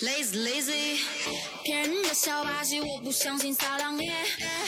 Lazy lazy，骗人的小把戏，我不相信撒浪耶。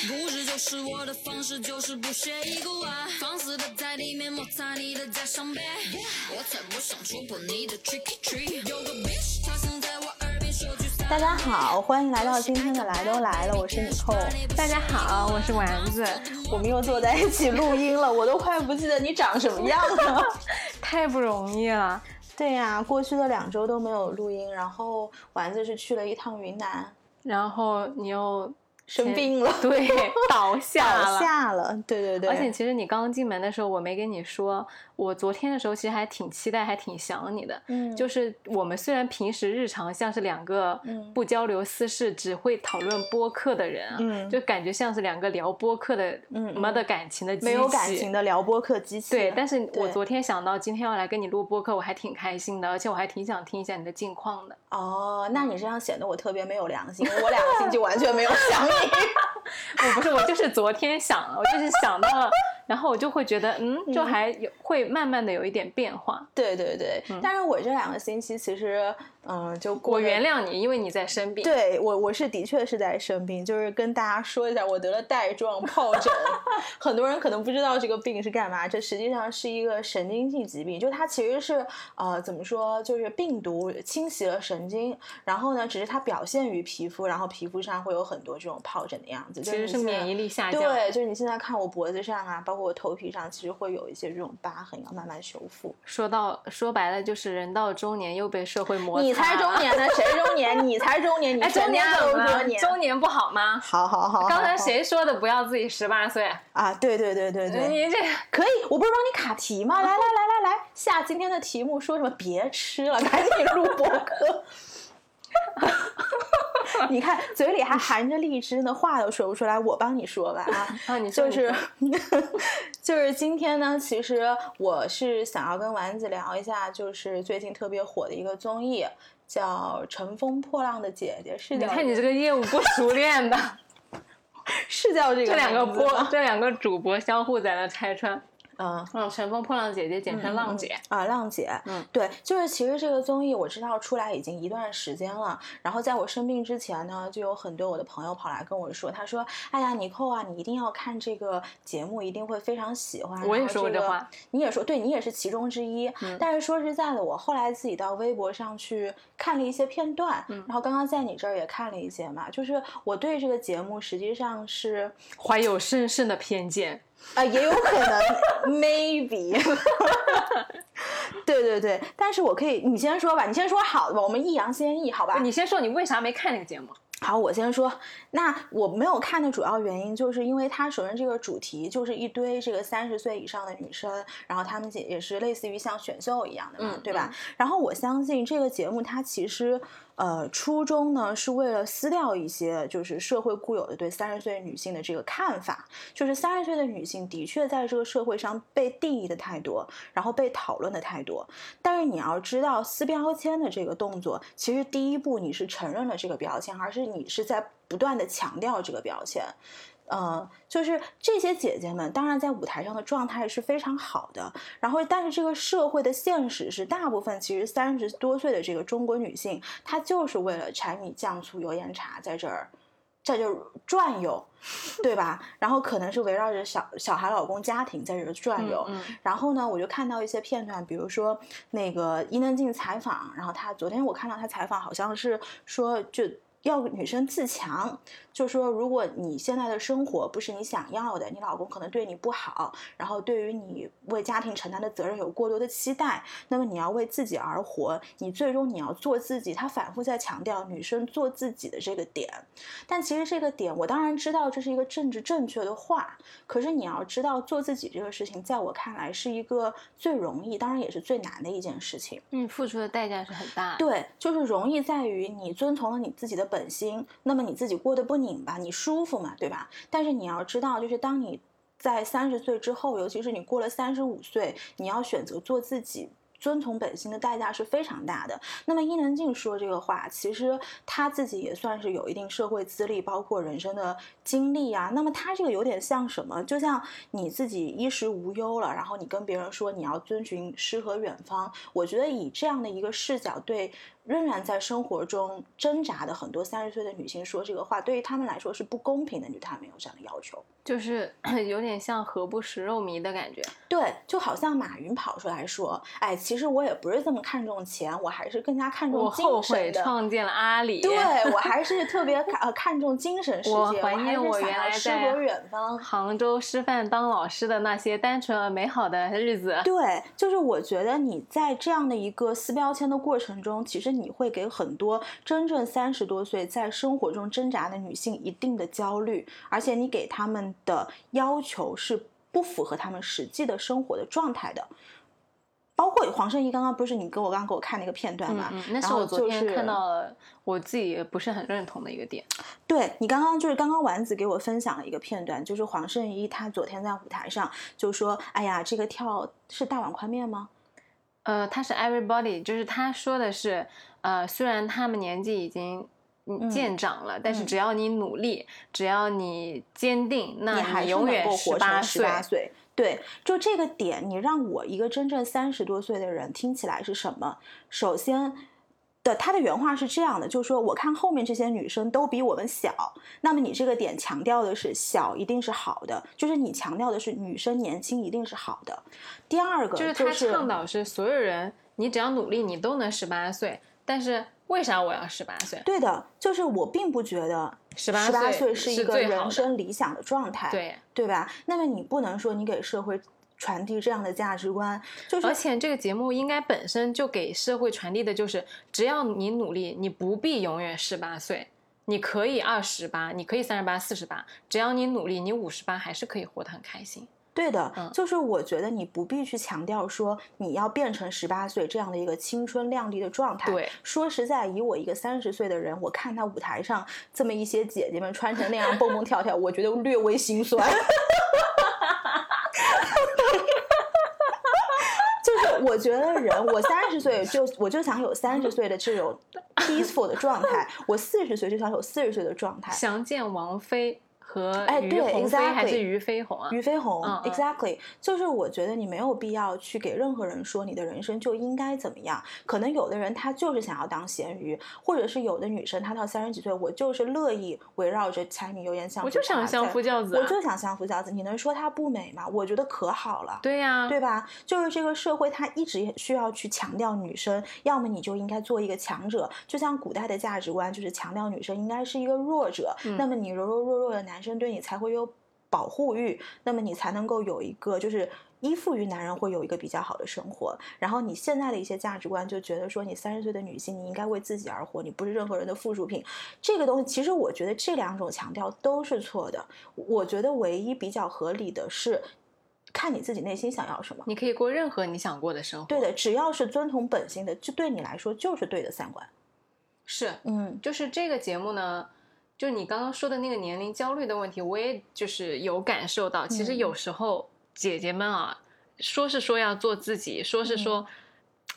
不是就是我的方式，就是不屑一顾啊。放肆的在里面摩擦你的我才不想触碰你的 tricky tree。有个 bitch，她想在我耳边说句。大家好，欢迎来到今天的来都来了，我是你扣。大家好，我是丸子，我们又坐在一起录音了，我都快不记得你长什么样了，太不容易了。对呀，过去的两周都没有录音，然后丸子是去了一趟云南，然后你又。生病了，对，倒下了，倒下了，对对对。而且其实你刚进门的时候，我没跟你说，我昨天的时候其实还挺期待，还挺想你的。嗯，就是我们虽然平时日常像是两个不交流私事，只会讨论播客的人啊，嗯，就感觉像是两个聊播客的，嗯，没得感情的机器，没有感情的聊播客机器。对，但是我昨天想到今天要来跟你录播客，我还挺开心的，而且我还挺想听一下你的近况的。哦，那你这样显得我特别没有良心，我两个星期 完全没有想你。我不是，我就是昨天想，我就是想到了。然后我就会觉得，嗯，就还有会慢慢的有一点变化。对对对，但是我这两个星期其实，嗯，就我原谅你，因为你在生病。对我，我是的确是在生病，就是跟大家说一下，我得了带状疱疹。很多人可能不知道这个病是干嘛，这实际上是一个神经性疾病，就它其实是呃怎么说，就是病毒侵袭了神经，然后呢，只是它表现于皮肤，然后皮肤上会有很多这种疱疹的样子。其实是免疫力下降。对，就是你现在看我脖子上啊，包。包括头皮上，其实会有一些这种疤痕，要慢慢修复。说到说白了，就是人到中年又被社会磨。你才中年呢？谁中年？你才中年？你中年怎么了？中年不好吗？好好好。刚才谁说的？不要自己十八岁啊？对对对对对。你这可以，我不是帮你卡题吗？来来来来来，下今天的题目说什么？别吃了，赶紧录播课。你看，嘴里还含着荔枝呢，话都说不出来。我帮你说吧啊，啊，你就是，就是今天呢，其实我是想要跟丸子聊一下，就是最近特别火的一个综艺，叫《乘风破浪的姐姐》。是你看你这个业务不熟练的，是叫这个？这两个播，这两个主播相互在那拆穿。嗯嗯，乘风破浪姐姐简称浪姐啊，浪姐，嗯，对，就是其实这个综艺我知道出来已经一段时间了，然后在我生病之前呢，就有很多我的朋友跑来跟我说，他说，哎呀，尼寇啊，你一定要看这个节目，一定会非常喜欢。我也说过这话，你也说，对你也是其中之一。但是说实在的，我后来自己到微博上去看了一些片段，然后刚刚在你这儿也看了一些嘛，就是我对这个节目实际上是怀有深深的偏见。啊，也有可能，maybe，对对对，但是我可以，你先说吧，你先说好的吧，我们易烊先抑，好吧？你先说，你为啥没看那个节目？好，我先说。那我没有看的主要原因，就是因为它首先这个主题就是一堆这个三十岁以上的女生，然后她们也也是类似于像选秀一样的嘛，对吧？然后我相信这个节目它其实呃初衷呢是为了撕掉一些就是社会固有的对三十岁女性的这个看法，就是三十岁的女性的确在这个社会上被定义的太多，然后被讨论的太多。但是你要知道撕标签的这个动作，其实第一步你是承认了这个标签，而是你是在不断的强调这个标签，嗯，就是这些姐姐们，当然在舞台上的状态是非常好的，然后，但是这个社会的现实是，大部分其实三十多岁的这个中国女性，她就是为了柴米酱醋油盐茶在这儿，在这儿转悠，对吧？然后可能是围绕着小小孩、老公、家庭在这儿转悠。然后呢，我就看到一些片段，比如说那个伊能静采访，然后她昨天我看到她采访，好像是说就。要女生自强，就说如果你现在的生活不是你想要的，你老公可能对你不好，然后对于你为家庭承担的责任有过多的期待，那么你要为自己而活，你最终你要做自己。他反复在强调女生做自己的这个点，但其实这个点，我当然知道这是一个政治正确的话，可是你要知道做自己这个事情，在我看来是一个最容易，当然也是最难的一件事情。嗯，付出的代价是很大。对，就是容易在于你遵从了你自己的。本心，那么你自己过得不拧巴，你舒服嘛，对吧？但是你要知道，就是当你在三十岁之后，尤其是你过了三十五岁，你要选择做自己。遵从本心的代价是非常大的。那么伊能静说这个话，其实她自己也算是有一定社会资历，包括人生的经历啊。那么她这个有点像什么？就像你自己衣食无忧了，然后你跟别人说你要遵循诗和远方。我觉得以这样的一个视角对仍然在生活中挣扎的很多三十岁的女性说这个话，对于她们来说是不公平的，女她们有这样的要求，就是 有点像何不食肉糜的感觉。对，就好像马云跑出来说：“哎，其实我也不是这么看重钱，我还是更加看重精神的。”创建了阿里，对我还是特别呃看重精神世界。我怀念我原来在杭州师范当老师的那些单纯而美好的日子。对，就是我觉得你在这样的一个撕标签的过程中，其实。你会给很多真正三十多岁在生活中挣扎的女性一定的焦虑，而且你给他们的要求是不符合他们实际的生活的状态的。包括黄圣依刚刚不是你给我刚刚给我看那个片段嘛？那是我昨天看到了我自己也不是很认同的一个点。对你刚刚就是刚刚丸子给我分享了一个片段，就是黄圣依她昨天在舞台上就说：“哎呀，这个跳是大碗宽面吗？”呃，他是 everybody，就是他说的是，呃，虽然他们年纪已经渐长了，但是只要你努力，只要你坚定，那你永远十八岁。对，就这个点，你让我一个真正三十多岁的人听起来是什么？首先。的他的原话是这样的，就是说，我看后面这些女生都比我们小，那么你这个点强调的是小一定是好的，就是你强调的是女生年轻一定是好的。第二个就是他倡导是所有人，你只要努力，你都能十八岁。但是为啥我要十八岁？对的，就是我并不觉得十八岁是一个人生理想的状态，对对吧？那么你不能说你给社会。传递这样的价值观，就是而且这个节目应该本身就给社会传递的就是，只要你努力，你不必永远十八岁，你可以二十八，你可以三十八、四十八，只要你努力，你五十八还是可以活得很开心。对的，就是我觉得你不必去强调说你要变成十八岁这样的一个青春靓丽的状态。对，说实在，以我一个三十岁的人，我看他舞台上这么一些姐姐们穿成那样蹦蹦跳跳，我觉得略微心酸。我觉得人，我三十岁就我就想有三十岁的这种 peaceful 的状态，我四十岁就想有四十岁的状态。想见王菲。和哎，对，exactly，还是俞飞鸿啊？俞飞鸿，exactly，就是我觉得你没有必要去给任何人说你的人生就应该怎么样。可能有的人他就是想要当咸鱼，或者是有的女生她到三十几岁，我就是乐意围绕着柴米油盐酱醋我就想相夫教子，我就想相夫教子。你能说她不美吗？我觉得可好了。对呀，对吧？就是这个社会，它一直需要去强调女生，要么你就应该做一个强者，就像古代的价值观就是强调女生应该是一个弱者，那么你柔柔弱弱的男生对你才会有。保护欲，那么你才能够有一个就是依附于男人，会有一个比较好的生活。然后你现在的一些价值观就觉得说，你三十岁的女性，你应该为自己而活，你不是任何人的附属品。这个东西，其实我觉得这两种强调都是错的。我觉得唯一比较合理的是，看你自己内心想要什么。你可以过任何你想过的生活。对的，只要是遵从本心的，就对你来说就是对的三观。是，嗯，就是这个节目呢。就你刚刚说的那个年龄焦虑的问题，我也就是有感受到。其实有时候姐姐们啊，说是说要做自己，说是说，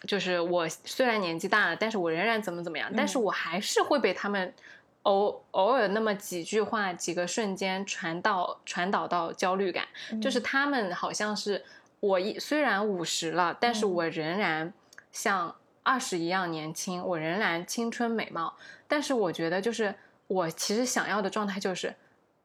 就是我虽然年纪大了，但是我仍然怎么怎么样，但是我还是会被他们偶偶尔那么几句话、几个瞬间传到传导到焦虑感。就是他们好像是我一虽然五十了，但是我仍然像二十一样年轻，我仍然青春美貌。但是我觉得就是。我其实想要的状态就是，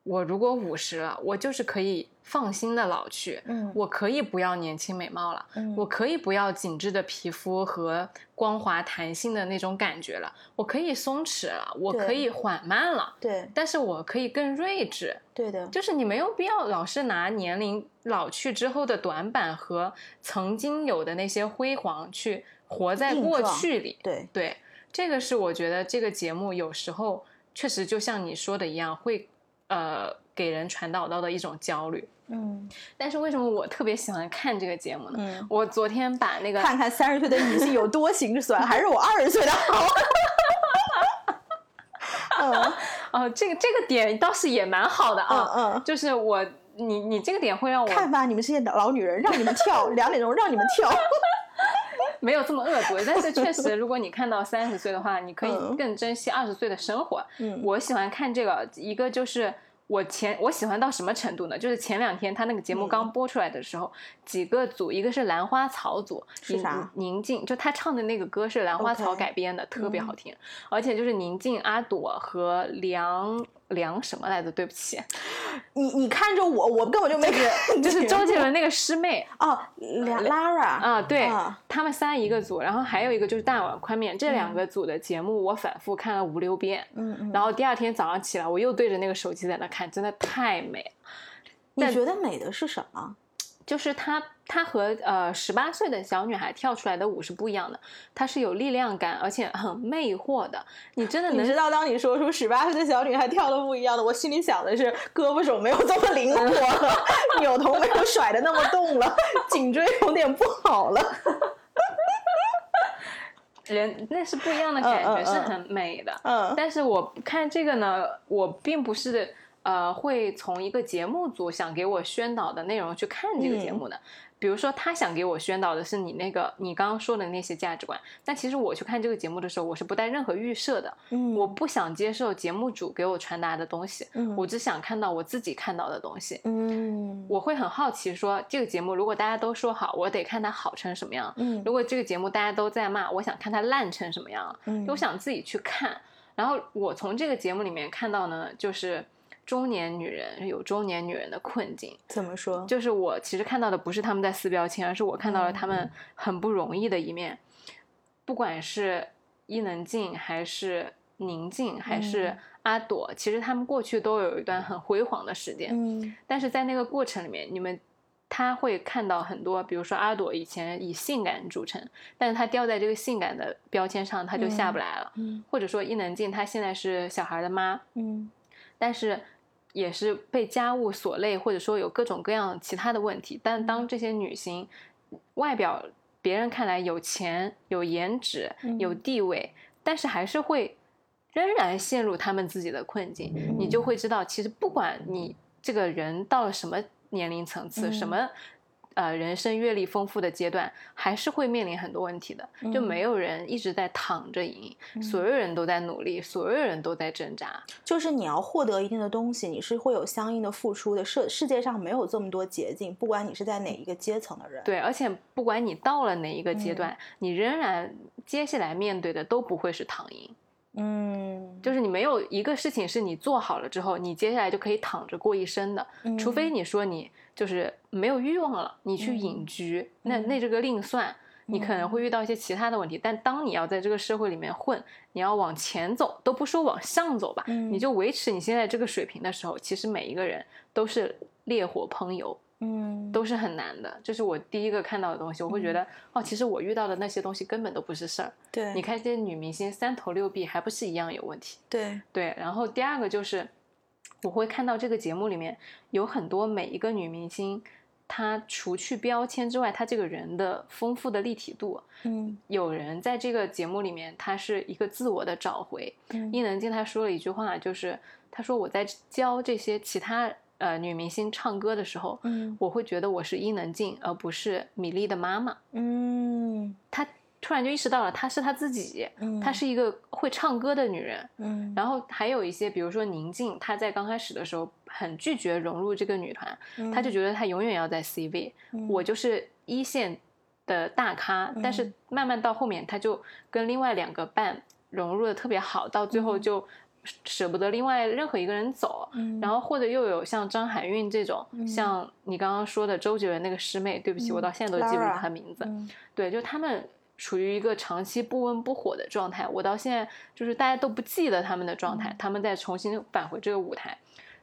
我如果五十了，我就是可以放心的老去。嗯，我可以不要年轻美貌了，嗯，我可以不要紧致的皮肤和光滑弹性的那种感觉了，我可以松弛了，我可以缓慢了。对，但是我可以更睿智。对的，就是你没有必要老是拿年龄老去之后的短板和曾经有的那些辉煌去活在过去里。对对，这个是我觉得这个节目有时候。确实，就像你说的一样，会呃给人传导到的一种焦虑。嗯，但是为什么我特别喜欢看这个节目呢？嗯，我昨天把那个看看三十岁的女性有多心酸，还是我二十岁的好。嗯，哦，这个这个点倒是也蛮好的啊。嗯嗯，就是我你你这个点会让我看吧，你们这些老女人，让你们跳两点钟，让你们跳。没有这么恶毒，但是确实，如果你看到三十岁的话，你可以更珍惜二十岁的生活。嗯，我喜欢看这个，一个就是我前我喜欢到什么程度呢？就是前两天他那个节目刚播出来的时候，几个组，一个是兰花草组，是啥？宁静，就他唱的那个歌是兰花草改编的，特别好听。而且就是宁静、阿朵和梁梁什么来着？对不起，你你看着我，我根本就没看，就是周杰伦那个师妹哦，梁 Lara 啊，对他们三一个组，然后还有一个就是大碗宽面，这两个组的节目我反复看了五六遍，嗯嗯，然后第二天早上起来，我又对着那个手机在那看。真的太美，你觉得美的是什么？就是她，她和呃十八岁的小女孩跳出来的舞是不一样的，她是有力量感，而且很魅惑的。你真的你知道，当你说出十八岁的小女孩跳的不一样的，我心里想的是胳膊手没有这么灵活了，扭头没有甩的那么动了，颈椎有点不好了。人那是不一样的感觉，是很美的。嗯，但是我看这个呢，我并不是。呃，会从一个节目组想给我宣导的内容去看这个节目的，比如说他想给我宣导的是你那个你刚刚说的那些价值观，但其实我去看这个节目的时候，我是不带任何预设的，嗯，我不想接受节目组给我传达的东西，嗯，我只想看到我自己看到的东西，嗯，我会很好奇说这个节目如果大家都说好，我得看它好成什么样，嗯，如果这个节目大家都在骂，我想看它烂成什么样，嗯，我想自己去看，然后我从这个节目里面看到呢，就是。中年女人有中年女人的困境，怎么说？就是我其实看到的不是他们在撕标签，而是我看到了他们很不容易的一面。不管是伊能静，还是宁静，还是阿朵，其实他们过去都有一段很辉煌的时间。嗯，但是在那个过程里面，你们他会看到很多，比如说阿朵以前以性感著称，但是她掉在这个性感的标签上，她就下不来了。嗯，或者说伊能静，她现在是小孩的妈。嗯，但是。也是被家务所累，或者说有各种各样其他的问题。但当这些女性外表别人看来有钱、有颜值、有地位，但是还是会仍然陷入他们自己的困境，你就会知道，其实不管你这个人到了什么年龄层次，什么。呃，人生阅历丰富的阶段，还是会面临很多问题的。就没有人一直在躺着赢，所有人都在努力，所有人都在挣扎。就是你要获得一定的东西，你是会有相应的付出的。世世界上没有这么多捷径，不管你是在哪一个阶层的人。对，而且不管你到了哪一个阶段，你仍然接下来面对的都不会是躺赢。嗯，就是你没有一个事情是你做好了之后，你接下来就可以躺着过一生的，除非你说你。就是没有欲望了，你去隐居，那那这个另算，你可能会遇到一些其他的问题。但当你要在这个社会里面混，你要往前走，都不说往上走吧，你就维持你现在这个水平的时候，其实每一个人都是烈火烹油，嗯，都是很难的。这是我第一个看到的东西，我会觉得哦，其实我遇到的那些东西根本都不是事儿。对，你看这些女明星三头六臂，还不是一样有问题？对对，然后第二个就是。我会看到这个节目里面有很多每一个女明星，她除去标签之外，她这个人的丰富的立体度。嗯，有人在这个节目里面，她是一个自我的找回。伊能静她说了一句话，就是她说我在教这些其他呃女明星唱歌的时候，嗯，我会觉得我是伊能静，而不是米粒的妈妈。嗯，她。突然就意识到了，她是她自己，她是一个会唱歌的女人。嗯，然后还有一些，比如说宁静，她在刚开始的时候很拒绝融入这个女团，她就觉得她永远要在 C 位，我就是一线的大咖。但是慢慢到后面，她就跟另外两个伴融入的特别好，到最后就舍不得另外任何一个人走。然后或者又有像张含韵这种，像你刚刚说的周杰伦那个师妹，对不起，我到现在都记不住她名字。对，就他们。处于一个长期不温不火的状态，我到现在就是大家都不记得他们的状态，他们再重新返回这个舞台，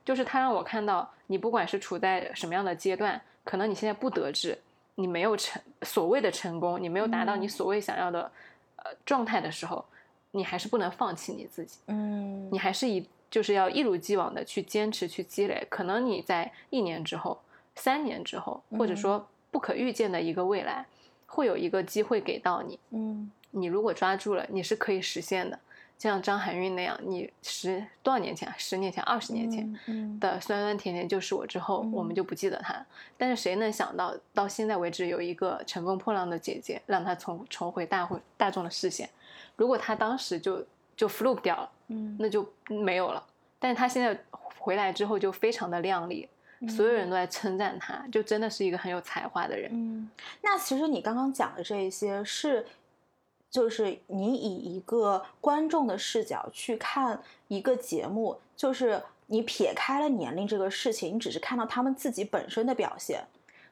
就是他让我看到，你不管是处在什么样的阶段，可能你现在不得志，你没有成所谓的成功，你没有达到你所谓想要的呃状态的时候，你还是不能放弃你自己，嗯，你还是以就是要一如既往的去坚持去积累，可能你在一年之后、三年之后，或者说不可预见的一个未来。会有一个机会给到你，嗯，你如果抓住了，你是可以实现的。就像张含韵那样，你十多少年前、十年前、二十年前的酸酸甜甜就是我之后，我们就不记得他。但是谁能想到，到现在为止有一个乘风破浪的姐姐，让她重重回大会大众的视线。如果她当时就就 fluke 掉了，嗯，那就没有了。但是她现在回来之后就非常的靓丽，所有人都在称赞他，就真的是一个很有才华的人。嗯，那其实你刚刚讲的这一些是，就是你以一个观众的视角去看一个节目，就是你撇开了年龄这个事情，你只是看到他们自己本身的表现。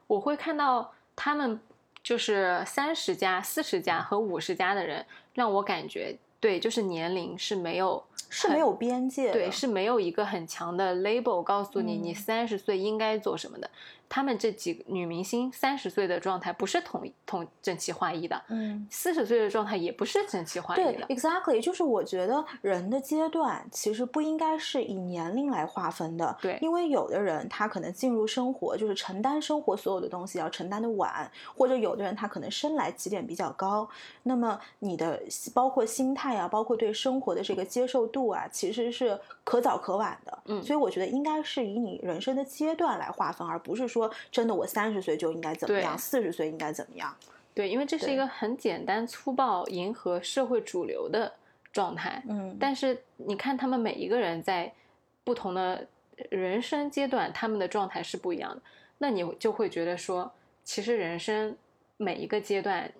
我会看到他们就是三十加、四十加和五十加的人，让我感觉对，就是年龄是没有是没有边界的，对，是没有一个很强的 label 告诉你你嗯三十岁应该做什么的。他们这几个女明星三十岁的状态不是统统整齐划一的，嗯。四十岁的状态也不是整齐划一对的。，exactly，就是我觉得人的阶段其实不应该是以年龄来划分的。对因为有的人他可能进入生活就是承担生活所有的东西要承担的晚，或者有的人他可能生来起点比较高，那么你的包括心态啊，包括对生活的这个接受度啊，其实是可早可晚的。嗯所以我觉得应该是以你人生的阶段来划分，而不是说真的我三十岁就应该怎么样，四十岁应该怎么样。对，因为这是一个很简单粗暴、迎合社会主流的状态。嗯，但是你看，他们每一个人在不同的人生阶段，他们的状态是不一样的。那你就会觉得说，其实人生每一个阶段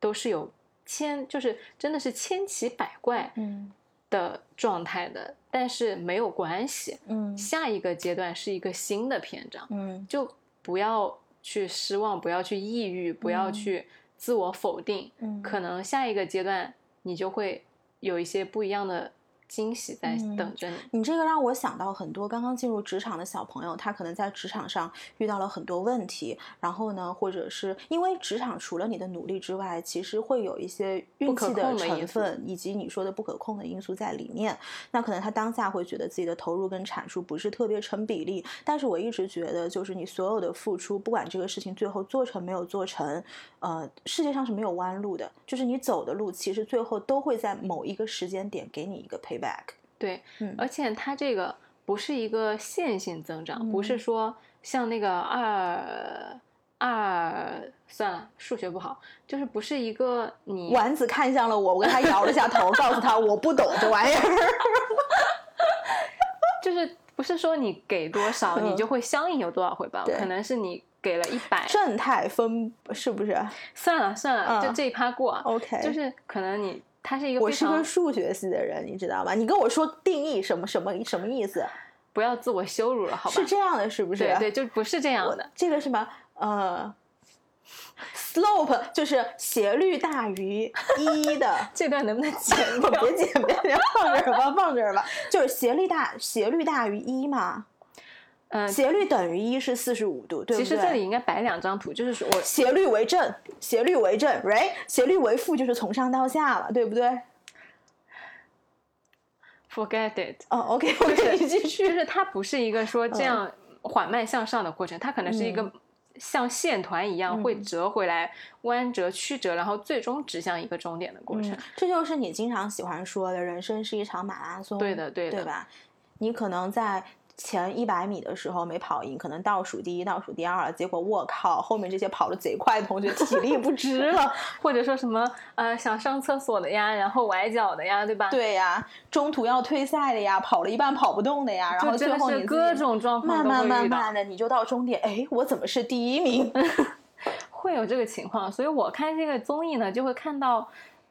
都是有千，就是真的是千奇百怪嗯的状态的。但是没有关系，嗯。下一个阶段是一个新的篇章，嗯。就不要去失望，不要去抑郁，不要嗯。去自我否定。嗯，可能下一个阶段你就会有一些不一样的惊喜在嗯等着你。你这个让我想到很多刚刚进入职场的小朋友，他可能在职场上遇到了很多问题，然后呢，或者是因为职场除了你的努力之外，其实会有一些运气的成分，以及你说的不可控的因素在里面。那可能他当下会觉得自己的投入跟产出不是特别成比例，但是我一直觉得，就是你所有的付出，不管这个事情最后做成没有做成，呃，世界上是没有弯路的，就是你走的路，其实最后都会在某一个时间点给你一个 payback。对，嗯而且它这个不是一个线性增长，不是嗯说像那个二二算了，数学不好，就是不是一个你丸子看向了我，我跟他摇了下头，告诉他我不懂这玩意儿。就是不是说你给多少，你嗯就会相应有多少回报，对可能是你给了一百，正态分是不是算了算了，就嗯这一趴过，？OK，就是可能你它是一个我是个数学系的人，你知道吗？你跟我说定义什么什么什么意思？不要自我羞辱了，好吧？是这样的，是不是？对对，就不是这样的。这个什么呃，slope 就是斜率大于一的。这段能不能剪？别剪，别剪，放这儿吧，放这儿吧。就是斜率大，斜率大于一嘛，嗯，斜率等于一是四十五度，对不对？其实这里应该摆两张图，就是说我斜率为正，斜率为正，right？斜率为负就是从上到下了，对不对？forget it，哦，OK，OK，你继续就。是它不是一个说这嗯样缓慢向上的过程，它可能是一个像线团一样会嗯折回来、弯折、曲折，然后最终指向一个终点的过程嗯。，这就是你经常喜欢说的，人生是一场马拉松，对的对的对吧？你可能在前一百米的时候没跑赢，可能倒数第一、倒数第二了，结果我靠，后面这些跑的贼快的同学 体力不支了。或者说什么呃想上厕所的呀，然后崴脚的呀，对吧？，对呀，中途要退赛的呀，跑了一半跑不动的呀，然后最后你各种状况都慢慢慢慢，的你就到终点，哎，我怎么是第一名？会有这个情况。所以我看这个综艺呢，就会看到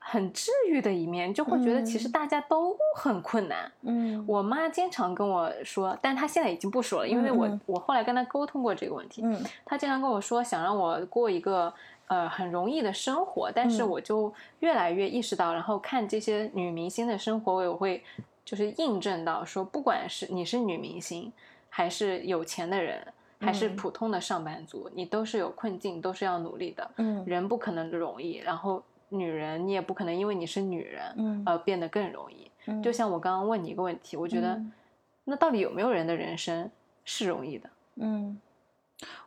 很治愈的一面，就会觉得其实嗯大家都很困难。嗯我妈经常跟我说，但她现在已经不说了，因为我、我后来跟她沟通过这个问题。嗯她经常跟我说，想让我过一个呃很容易的生活，但是嗯我就越来越意识到，然后看这些女明星的生活，我也会就是印证到说，不管是你是女明星，还是有钱的人，还是嗯普通的上班族，你都是有困境，都是要努力的。嗯人不可能容易，然后女人你也不可能因为你是女人，嗯而变得更容易。嗯就像我刚刚问你一个问题，我觉得嗯那到底有没有人的人生是容易的？嗯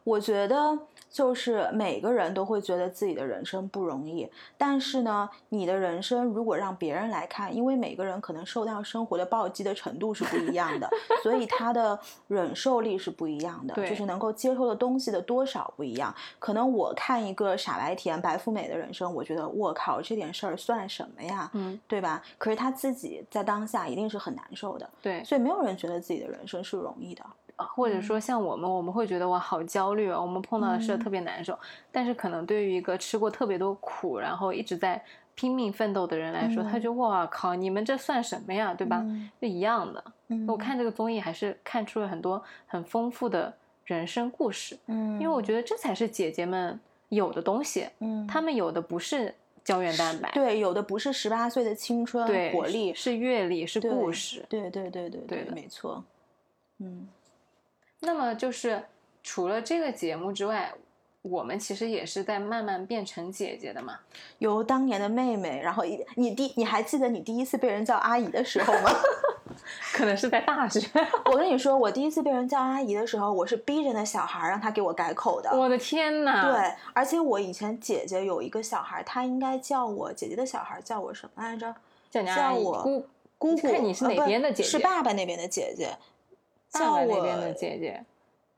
我觉得。就是每个人都会觉得自己的人生不容易，但是呢，你的人生如果让别人来看，因为每个人可能受到生活的暴击的程度是不一样的，所以他的忍受力是不一样的，就是能够接受的东西的多少不一样。可能我看一个傻白甜、白富美的人生，我觉得我靠，这点事儿算什么呀？嗯，对吧？可是他自己在当下一定是很难受的，对，所以没有人觉得自己的人生是容易的。或者说像我们，我们会觉得哇好焦虑啊，我们碰到的事特别难受。但是可能对于一个吃过特别多苦，然后一直在拼命奋斗的人来说，他就哇靠，你们这算什么呀，对吧？就一样的。我看这个综艺还是看出了很多很丰富的人生故事。嗯，因为我觉得这才是姐姐们有的东西。嗯，她们有的不是胶原蛋白，对，有的不是十八岁的青春活力，是阅历，是故事。对对对对对，没错。嗯。那么就是除了这个节目之外，我们其实也是在慢慢变成姐姐的嘛。由当年的妹妹，然后一你第你还记得你第一次被人叫阿姨的时候吗？可能是在大学。我跟你说，我第一次被人叫阿姨的时候，我是逼着那小孩让他给我改口的。我的天哪！对，而且我以前姐姐有一个小孩，他应该叫我姐姐的小孩叫我什么来着？叫我姑姑姑。看你是哪边的姐姐？是爸爸那边的姐姐。爸爸那边的姐姐，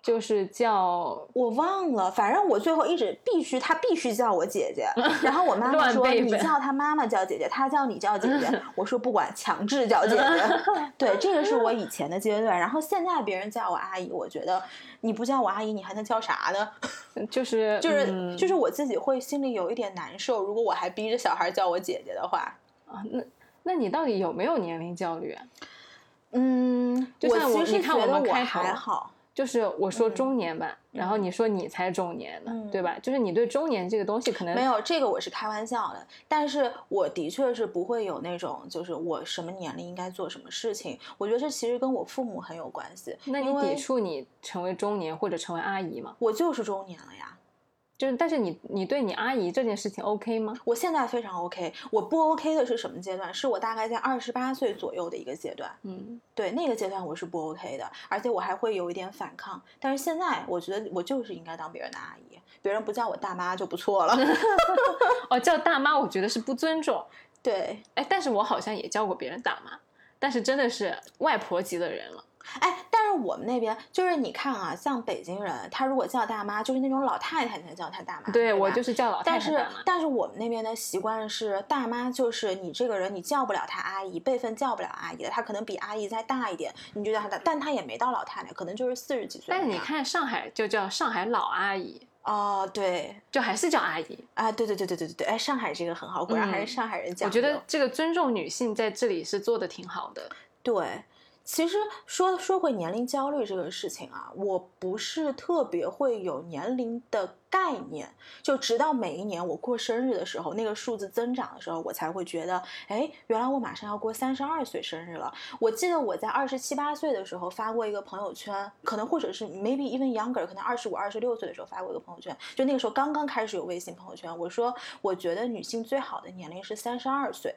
就是叫我忘了，反正我最后一直必须他必须叫我姐姐。然后我妈妈说你叫他妈妈叫姐姐，他叫你叫姐姐。我说不管，强制叫姐姐。对，这个是我以前的阶段。然后现在别人叫我阿姨，我觉得你不叫我阿姨，你还能叫啥呢？就是就是就是我自己会心里有一点难受。如果我还逼着小孩叫我姐姐的话啊，那那你到底有没有年龄焦虑啊？嗯，就像我，你看我们开还好，就是我说中年吧，然后你说你才中年呢，对吧？就是你对中年这个东西可能没有这个，我是开玩笑的，但是我的确是不会有那种，就是我什么年龄应该做什么事情。我觉得这其实跟我父母很有关系。那你抵触你成为中年或者成为阿姨吗？我就是中年了呀。就是，但是你你对你阿姨这件事情 OK 吗？我现在非常 OK。我不 OK 的是什么阶段？是我大概在二十八岁左右的一个阶段。嗯，对，那个阶段我是不 OK 的，而且我还会有一点反抗。但是现在，我觉得我就是应该当别人的阿姨，别人不叫我大妈就不错了。哦，叫大妈，我觉得是不尊重。对，哎，但是我好像也叫过别人大妈，但是真的是外婆级的人了。哎，但是我们那边就是你看啊，像北京人，他如果叫大妈，就是那种老太太才叫他大妈。对，我就是叫老太太但是，但是我们那边的习惯是，大妈就是你这个人，你叫不了她阿姨，辈分叫不了阿姨的，她可能比阿姨再大一点，你就叫她大，但她也没到老太太，可能就是四十几岁。但是你看上海就叫上海老阿姨哦，对，就还是叫阿姨啊，对对对对对对对，哎，上海这个很好，果然还是上海人讲。我觉得这个尊重女性在这里是做的挺好的，对。其实说说回年龄焦虑这个事情啊，我不是特别会有年龄的概念，就直到每一年我过生日的时候，那个数字增长的时候，我才会觉得，哎，原来我马上要过三十二岁生日了。我记得我在二十七八岁的时候发过一个朋友圈，可能或者是 maybe even younger，可能二十五、二十六岁的时候发过一个朋友圈，就那个时候刚刚开始有微信朋友圈，我说我觉得女性最好的年龄是三十二岁。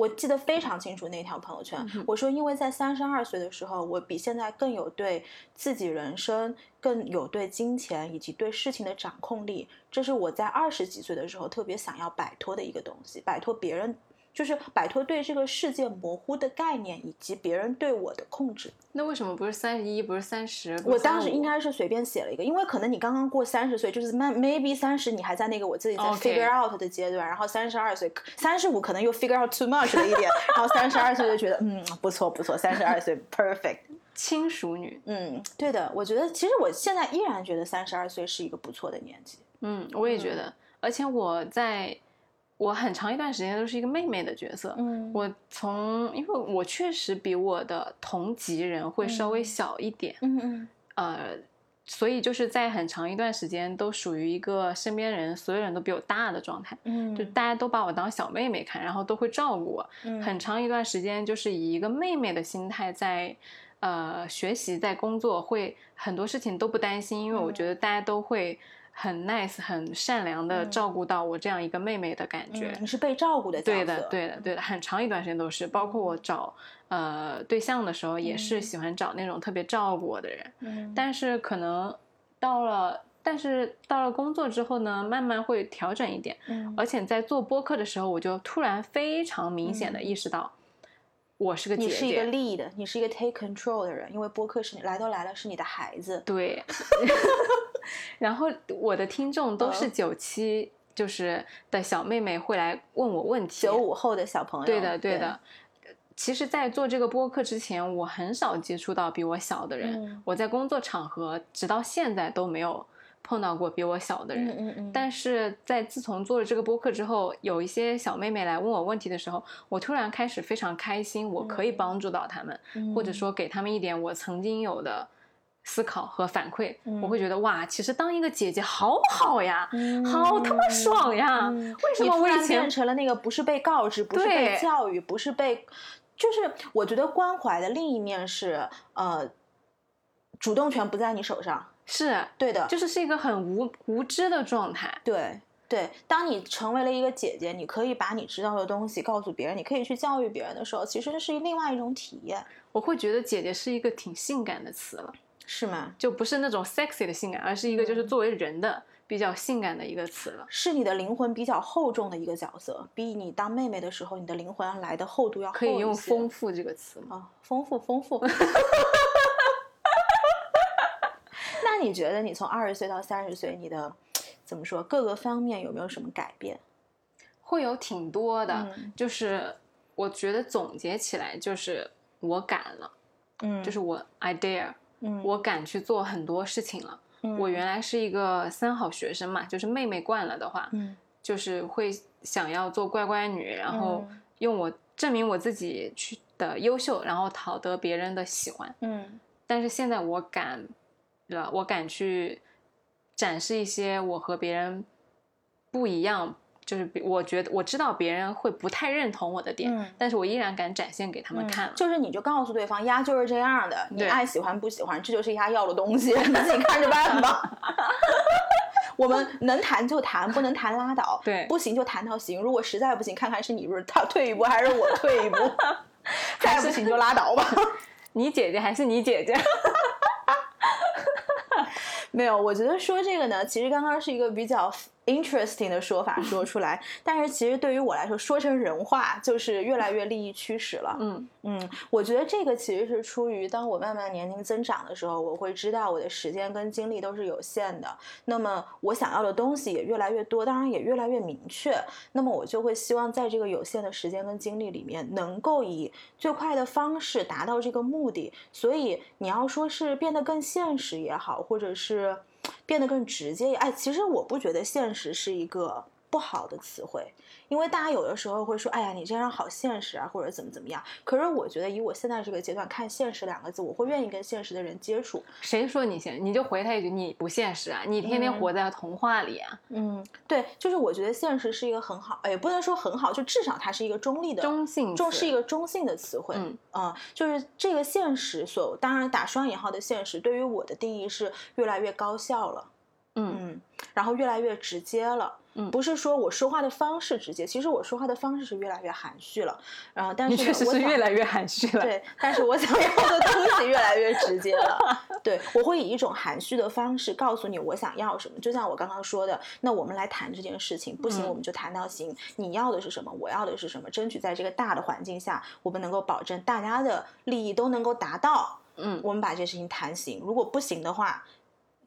我记得非常清楚那条朋友圈，我说，因为在三十二岁的时候，我比现在更有对自己人生、更有对金钱以及对事情的掌控力，这是我在二十几岁的时候特别想要摆脱的一个东西，摆脱别人。就是摆脱对这个世界模糊的概念，以及别人对我的控制。那为什么不是三十一，不是三十？我当时应该是随便写了一个，因为可能你刚刚过三十岁，就是 maybe 三十，你还在那个我自己在 figure out 的阶段。然后三十二岁，三十五可能又 figure out too much 了一点。然后三十二岁就觉得嗯不错不错，三十二岁 perfect 轻熟女。嗯，对的，我觉得其实我现在依然觉得三十二岁是一个不错的年纪。嗯，我也觉得，而且我在。我很长一段时间都是一个妹妹的角色。嗯，我从因为我确实比我的同级人会稍微小一点。嗯嗯。呃，所以就是在很长一段时间都属于一个身边人所有人都比我大的状态。嗯。就大家都把我当小妹妹看，然后都会照顾我。嗯。很长一段时间就是以一个妹妹的心态在，呃，学习在工作，会很多事情都不担心，因为我觉得大家都会。很 nice，很善良的照顾到我这样一个妹妹的感觉。你是被照顾的对的，对的，对的，很长一段时间都是。包括我找呃对象的时候，也是喜欢找那种特别照顾我的人。嗯。但是可能到了，但是到了工作之后呢，慢慢会调整一点。嗯而且在做播客的时候，我就突然非常明显的意识到，我是个姐姐，你是一个 lead，你是一个 take control 的人，因为播客是你来都来了，是你的孩子。对。然后我的听众都是嗯九七，就是的小妹妹会来问我问题。九五后的小朋友，对的，对的。其实，在做这个播客之前，我很少接触到比我小的人。嗯我在工作场合，直到现在都没有碰到过比我小的人。嗯嗯嗯。但是在自从做了这个播客之后，有一些小妹妹来问我问题的时候，我突然开始非常开心，我可以帮助到他们，嗯或者说给他们一点我曾经有的思考和反馈。嗯我会觉得哇，其实当一个姐姐好好呀，嗯好他妈爽呀！嗯为什么突然我以前变成了那个不是被告知，不是被教育，不是被，就是我觉得关怀的另一面是呃，主动权不在你手上。是对的，就是是一个很无无知的状态。对对，当你成为了一个姐姐，你可以把你知道的东西告诉别人，你可以去教育别人的时候，其实是另外一种体验，我会觉得姐姐是一个挺性感的词了，是吗？就不是那种 sexy 的性感，而是一个嗯就是作为人的比较性感的一个词了。是你的灵魂比较厚重的一个角色，比你当妹妹的时候，你的灵魂来的厚度要厚可以用丰富这个词吗？啊，丰富丰富。那你觉得你从二十岁到三十岁，你的怎么说各个方面有没有什么改变？会有挺多的，嗯就是我觉得总结起来就是我敢了，嗯就是我 I dare，嗯我敢去做很多事情了。我原来是一个三好学生嘛，就是妹妹惯了的话，嗯就是会想要做乖乖女，然后嗯用我证明我自己去的优秀，然后讨得别人的喜欢。嗯但是现在我敢了，我敢去展示一些我和别人不一样，就是比我觉得我知道别人会不太认同我的点，嗯但是我依然敢展现给他们看了。就是你就告诉对方，鸭就是这样的，你爱喜欢不喜欢，这就是鸭要的东西，你自己看着办吧。我们能谈就谈，不能谈拉倒。对不行就谈到行。如果实在不行，看看是你不是他退一步，还是我退一步。再不行就拉倒吧。你姐姐还是你姐姐？没有，我觉得说这个呢，其实刚刚是一个比较 interesting 的说法 说出来，但是其实对于我来说，说成人话就是越来越利益驱使了。嗯嗯，我觉得这个其实是出于当我慢慢年龄增长的时候，我会知道我的时间跟精力都是有限的，那么我想要的东西也越来越多，当然也越来越明确，那么我就会希望在这个有限的时间跟精力里面，能够以最快的方式达到这个目的。所以你要说是变得更现实也好，或者是变得更直接，哎，其实我不觉得现实是一个不好的词汇。因为大家有的时候会说，哎呀，你这样好现实啊，或者怎么怎么样。可是我觉得，以我现在这个阶段看“现实”两个字，我会愿意跟现实的人接触。谁说你现你就回他一句你不现实啊？你天天嗯活在童话里啊！嗯，对，就是我觉得现实是一个很好，也不能说很好，就至少它是一个中立的、中性词中是一个中性的词汇。嗯呃就是这个现实所，当然打双引号的现实，对于我的定义是越来越高效了。嗯嗯，然后越来越直接了。嗯不是说我说话的方式直接，其实我说话的方式是越来越含蓄了。然后，但是你确实是越来越含蓄了。对，但是我想要的东西越来越直接了。对，我会以一种含蓄的方式告诉你我想要什么。就像我刚刚说的，那我们来谈这件事情，不行嗯我们就谈到行。你要的是什么？我要的是什么？争取在这个大的环境下，我们能够保证大家的利益都能够达到。嗯我们把这事情谈行。如果不行的话，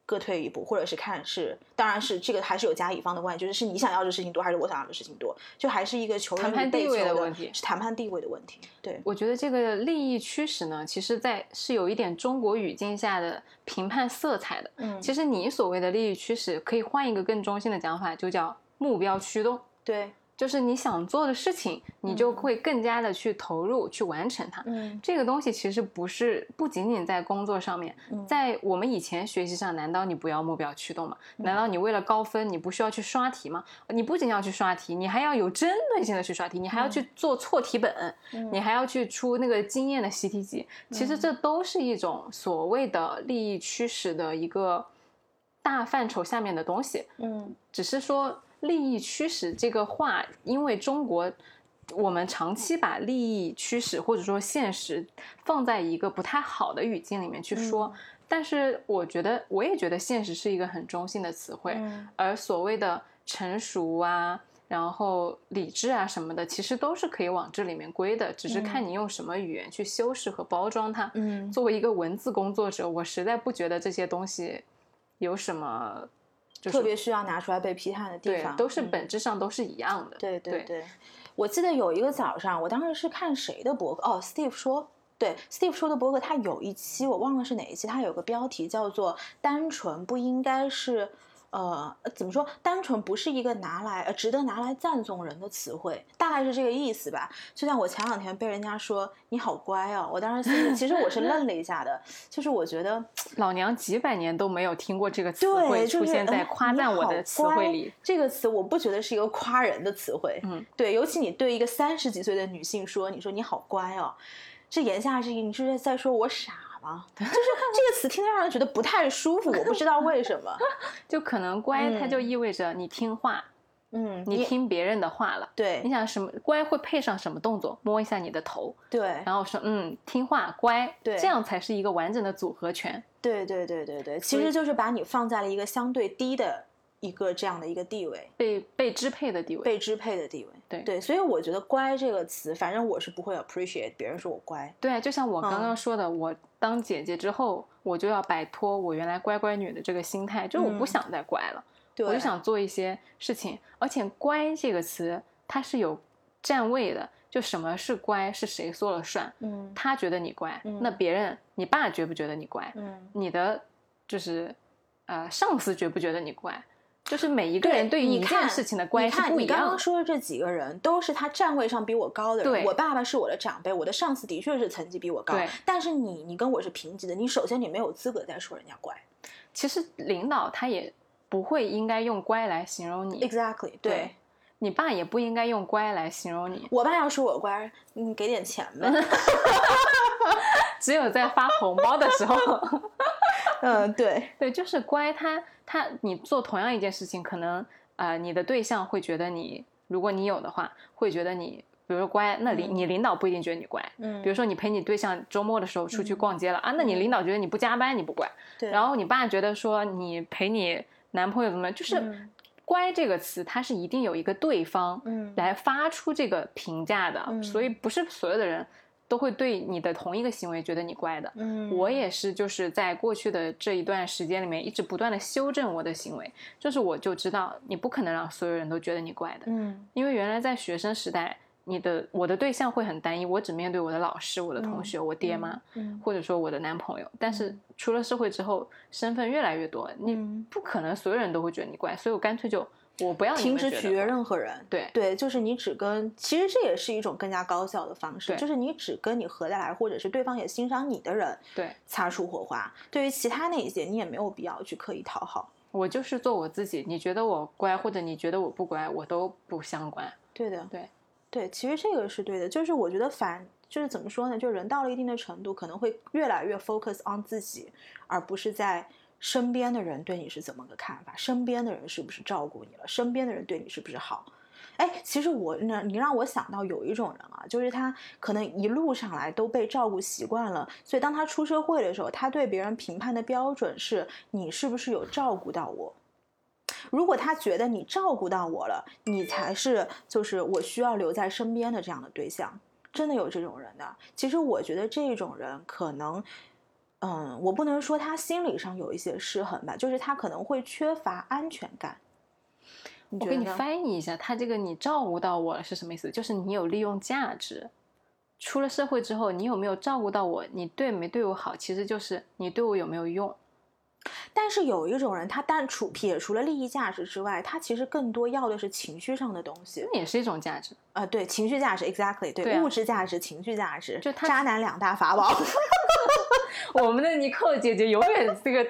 各退一步，或者是看是，当然是这个还是有甲乙方的关系，就是是你想要的事情多，还是我想要的事情多，就还是一个求人谈判地位的问题是谈判地位的问题。对，我觉得这个利益驱使呢，其实在是有一点中国语境下的评判色彩的。嗯其实你所谓的利益驱使，可以换一个更中性的讲法，就叫目标驱动。对，就是你想做的事情，你就会更加的去投入、去完成它。嗯这个东西其实不是不仅仅在工作上面，嗯在我们以前学习上，难道你不要目标驱动吗？难道你为了高分，你不需要去刷题吗？你不仅要去刷题，你还要有针对性的去刷题，你还要去做错题本，你还要去出那个经验的习题集。其实这都是一种所谓的利益驱使的一个大范畴下面的东西。嗯只是说利益驱使这个话，因为中国我们长期把利益驱使或者说现实放在一个不太好的语境里面去说，但是我觉得我也觉得现实是一个很中性的词汇，而所谓的成熟啊，然后理智啊什么的，其实都是可以往这里面归的，只是看你用什么语言去修饰和包装它。嗯，作为一个文字工作者，我实在不觉得这些东西有什么。特别需要拿出来被批判的地方，都是本质上都是一样的。对对对，我记得有一个早上，我当时是看谁的博客哦，Steve 说，对，Steve 说的博客，他有一期我忘了是哪一期，他有个标题叫做“单纯不应该是”。呃，怎么说？单纯不是一个拿来呃值得拿来赞颂人的词汇，大概是这个意思吧。就像我前两天被人家说你好乖哦，我当时心里其实我是愣了一下的，就是我觉得 老娘几百年都没有听过这个词汇出现在夸赞我的词汇里。这个词我不觉得是一个夸人的词汇，嗯，对，尤其你对一个三十几岁的女性说，你说你好乖哦，这言下之意你是在说我傻。啊，就是这个词听着让人觉得不太舒服，我不知道为什么。就可能乖，它就意味着你听话，嗯，你听别人的话了。对，你想什么乖会配上什么动作？摸一下你的头，对，然后说嗯听话乖，对，这样才是一个完整的组合拳。对对对对对，其实就是把你放在了一个相对低的。一个这样的一个地位，被被支配的地位，被支配的地位，对对，所以我觉得“乖”这个词，反正我是不会 appreciate 别人说我乖。对啊，就像我刚刚说的，我当姐姐之后，我就要摆脱我原来乖乖女的这个心态，就我不想再乖了，我就想做一些事情。而且“乖”这个词，它是有站位的，就什么是乖，是谁说了算？嗯，他觉得你乖，那别人，你爸觉不觉得你乖？嗯，你的就是呃上司觉不觉得你乖？就是每一个人对于一件事情的关系不一样。你刚刚说的这几个人都是他站位上比我高的人。我爸爸是我的长辈，我的上司的确是层级比我高。但是你，你跟我是平级的，你首先你没有资格再说人家乖。其实领导他也不会应该用乖来形容你。Exactly，对。你爸也不应该用乖来形容你。我爸要说我乖，你给点钱呗。只有在发红包的时候。嗯，对对，就是乖。他他，你做同样一件事情，可能啊，你的对象会觉得你，如果你有的话，会觉得你，比如说乖，那领你领导不一定觉得你乖。嗯，比如说你陪你对象周末的时候出去逛街了啊，那你领导觉得你不加班，你不乖。对。然后你爸觉得说你陪你男朋友怎么，就是乖这个词，它是一定有一个对方嗯来发出这个评价的，所以不是所有的人。都会对你的同一个行为觉得你怪的，嗯，我也是，就是在过去的这一段时间里面，一直不断的修正我的行为，就是我就知道你不可能让所有人都觉得你怪的，嗯，因为原来在学生时代，你的我的对象会很单一，我只面对我的老师、我的同学、我爹妈，嗯，或者说我的男朋友，但是出了社会之后，身份越来越多，你不可能所有人都会觉得你怪，所以我干脆就。我不要停止取悦任何人，对对，就是你只跟，其实这也是一种更加高效的方式，就是你只跟你合得来，或者是对方也欣赏你的人，对，擦出火花。对于其他那一些，你也没有必要去刻意讨好。我就是做我自己，你觉得我乖，或者你觉得我不乖，我都不相关。对的，对对，其实这个是对的，就是我觉得反，就是怎么说呢？就人到了一定的程度，可能会越来越 focus on 自己，而不是在。身边的人对你是怎么个看法？身边的人是不是照顾你了？身边的人对你是不是好？哎，其实我那，你让我想到有一种人啊，就是他可能一路上来都被照顾习惯了，所以当他出社会的时候，他对别人评判的标准是你是不是有照顾到我？如果他觉得你照顾到我了，你才是就是我需要留在身边的这样的对象，真的有这种人的。其实我觉得这种人可能。嗯，我不能说他心理上有一些失衡吧，就是他可能会缺乏安全感。我给你翻译一下，他这个“你照顾到我了”是什么意思？就是你有利用价值。出了社会之后，你有没有照顾到我？你对没对我好？其实就是你对我有没有用。但是有一种人，他单除撇除了利益价值之外，他其实更多要的是情绪上的东西，那也是一种价值啊。对，情绪价值，exactly，对，物质价值、情绪价值，就渣男两大法宝。我们的尼克姐姐永远这个。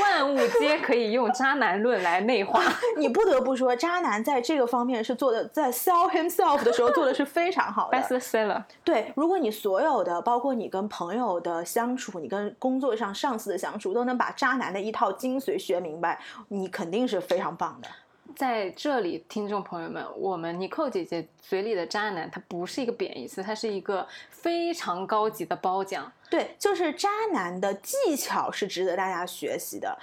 万物皆可以用渣男论来内化。你不得不说，渣男在这个方面是做的，在 sell himself 的时候做的是非常好的。Best seller。对，如果你所有的，包括你跟朋友的相处，你跟工作上上司的相处，都能把渣男的一套精髓学明白，你肯定是非常棒的。在这里，听众朋友们，我们尼寇姐姐嘴里的渣男，他不是一个贬义词，他是一个非常高级的褒奖。对，就是渣男的技巧是值得大家学习的，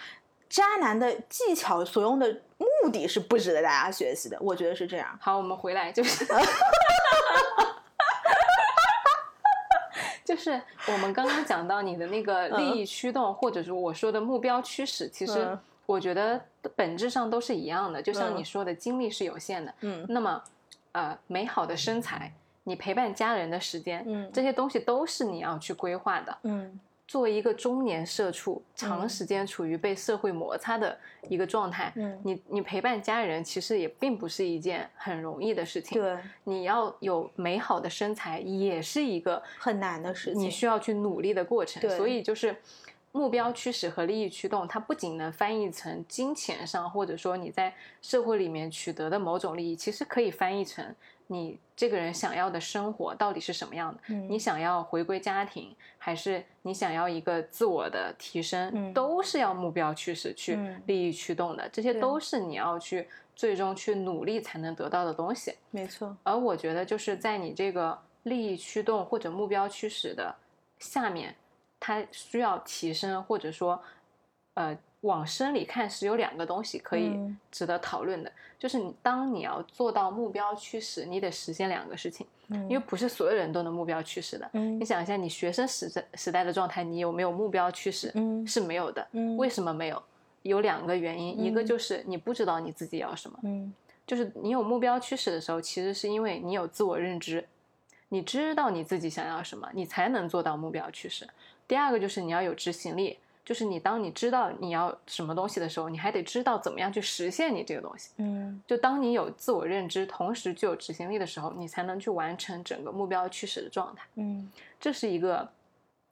渣男的技巧所用的目的是不值得大家学习的，我觉得是这样。好，我们回来就是，就是我们刚刚讲到你的那个利益驱动，或者是我说的目标驱使，其实。我觉得本质上都是一样的，就像你说的，精力是有限的。嗯，那么，呃，美好的身材，你陪伴家人的时间，嗯，这些东西都是你要去规划的。嗯，作为一个中年社畜，长时间处于被社会摩擦的一个状态，嗯，你你陪伴家人其实也并不是一件很容易的事情。对，你要有美好的身材，也是一个很难的事情，你需要去努力的过程。对，所以就是。目标驱使和利益驱动，它不仅能翻译成金钱上，或者说你在社会里面取得的某种利益，其实可以翻译成你这个人想要的生活到底是什么样的。你想要回归家庭，还是你想要一个自我的提升，都是要目标驱使去利益驱动的。这些都是你要去最终去努力才能得到的东西。没错。而我觉得就是在你这个利益驱动或者目标驱使的下面。它需要提升，或者说，呃，往深里看是有两个东西可以值得讨论的，就是你当你要做到目标驱使，你得实现两个事情，因为不是所有人都能目标驱使的。你想一下，你学生时时代的状态，你有没有目标驱使？嗯是没有的。为什么没有？有两个原因，一个就是你不知道你自己要什么。嗯就是你有目标驱使的时候，其实是因为你有自我认知，你知道你自己想要什么，你才能做到目标驱使。第二个就是你要有执行力，就是你当你知道你要什么东西的时候，你还得知道怎么样去实现你这个东西。嗯，就当你有自我认知，同时具有执行力的时候，你才能去完成整个目标驱使的状态。嗯，这是一个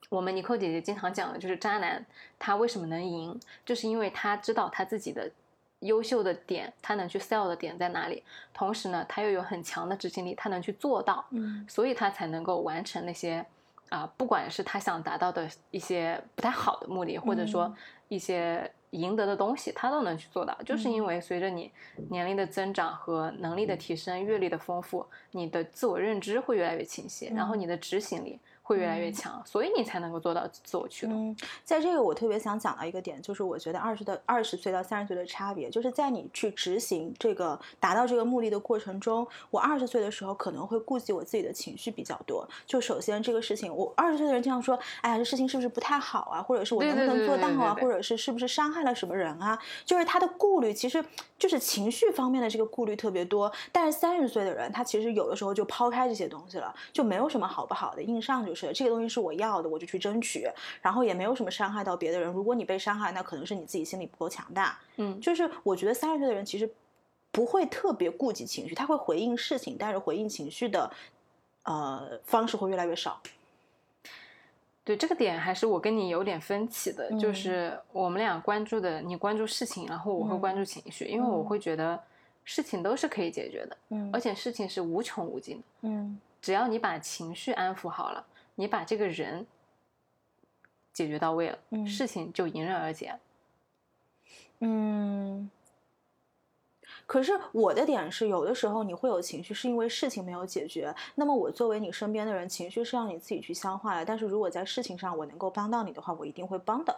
我们尼寇姐姐经常讲的，就是渣男他为什么能赢，就是因为他知道他自己的优秀的点，他能去 sell 的点在哪里，同时呢，他又有很强的执行力，他能去做到。嗯，所以他才能够完成那些。啊，不管是他想达到的一些不太好的目的，或者说一些赢得的东西，他都能去做到，就是因为随着你年龄的增长和能力的提升、阅历的丰富，你的自我认知会越来越清晰，然后你的执行力。会越来越强，所以你才能够做到自我驱动。在这个，我特别想讲到一个点，就是我觉得二十的二十岁到三十岁的差别，就是在你去执行这个达到这个目的的过程中，我二十岁的时候可能会顾及我自己的情绪比较多。就首先这个事情，我二十岁的人经常说，哎呀，这事情是不是不太好啊？或者是我能不能做到啊？或者是是不是伤害了什么人啊？就是他的顾虑，其实就是情绪方面的这个顾虑特别多。但是三十岁的人，他其实有的时候就抛开这些东西了，就没有什么好不好的，硬上就。是这个东西是我要的，我就去争取，然后也没有什么伤害到别的人。如果你被伤害，那可能是你自己心里不够强大。嗯，就是我觉得三十岁的人其实不会特别顾及情绪，他会回应事情，但是回应情绪的呃方式会越来越少。对这个点，还是我跟你有点分歧的，就是我们俩关注的，你关注事情，然后我会关注情绪，因为我会觉得事情都是可以解决的，嗯，而且事情是无穷无尽的，嗯，只要你把情绪安抚好了。你把这个人解决到位了，事情就迎刃而解。嗯，可是我的点是，有的时候你会有情绪，是因为事情没有解决。那么我作为你身边的人，情绪是让你自己去消化的。但是如果在事情上我能够帮到你的话，我一定会帮的。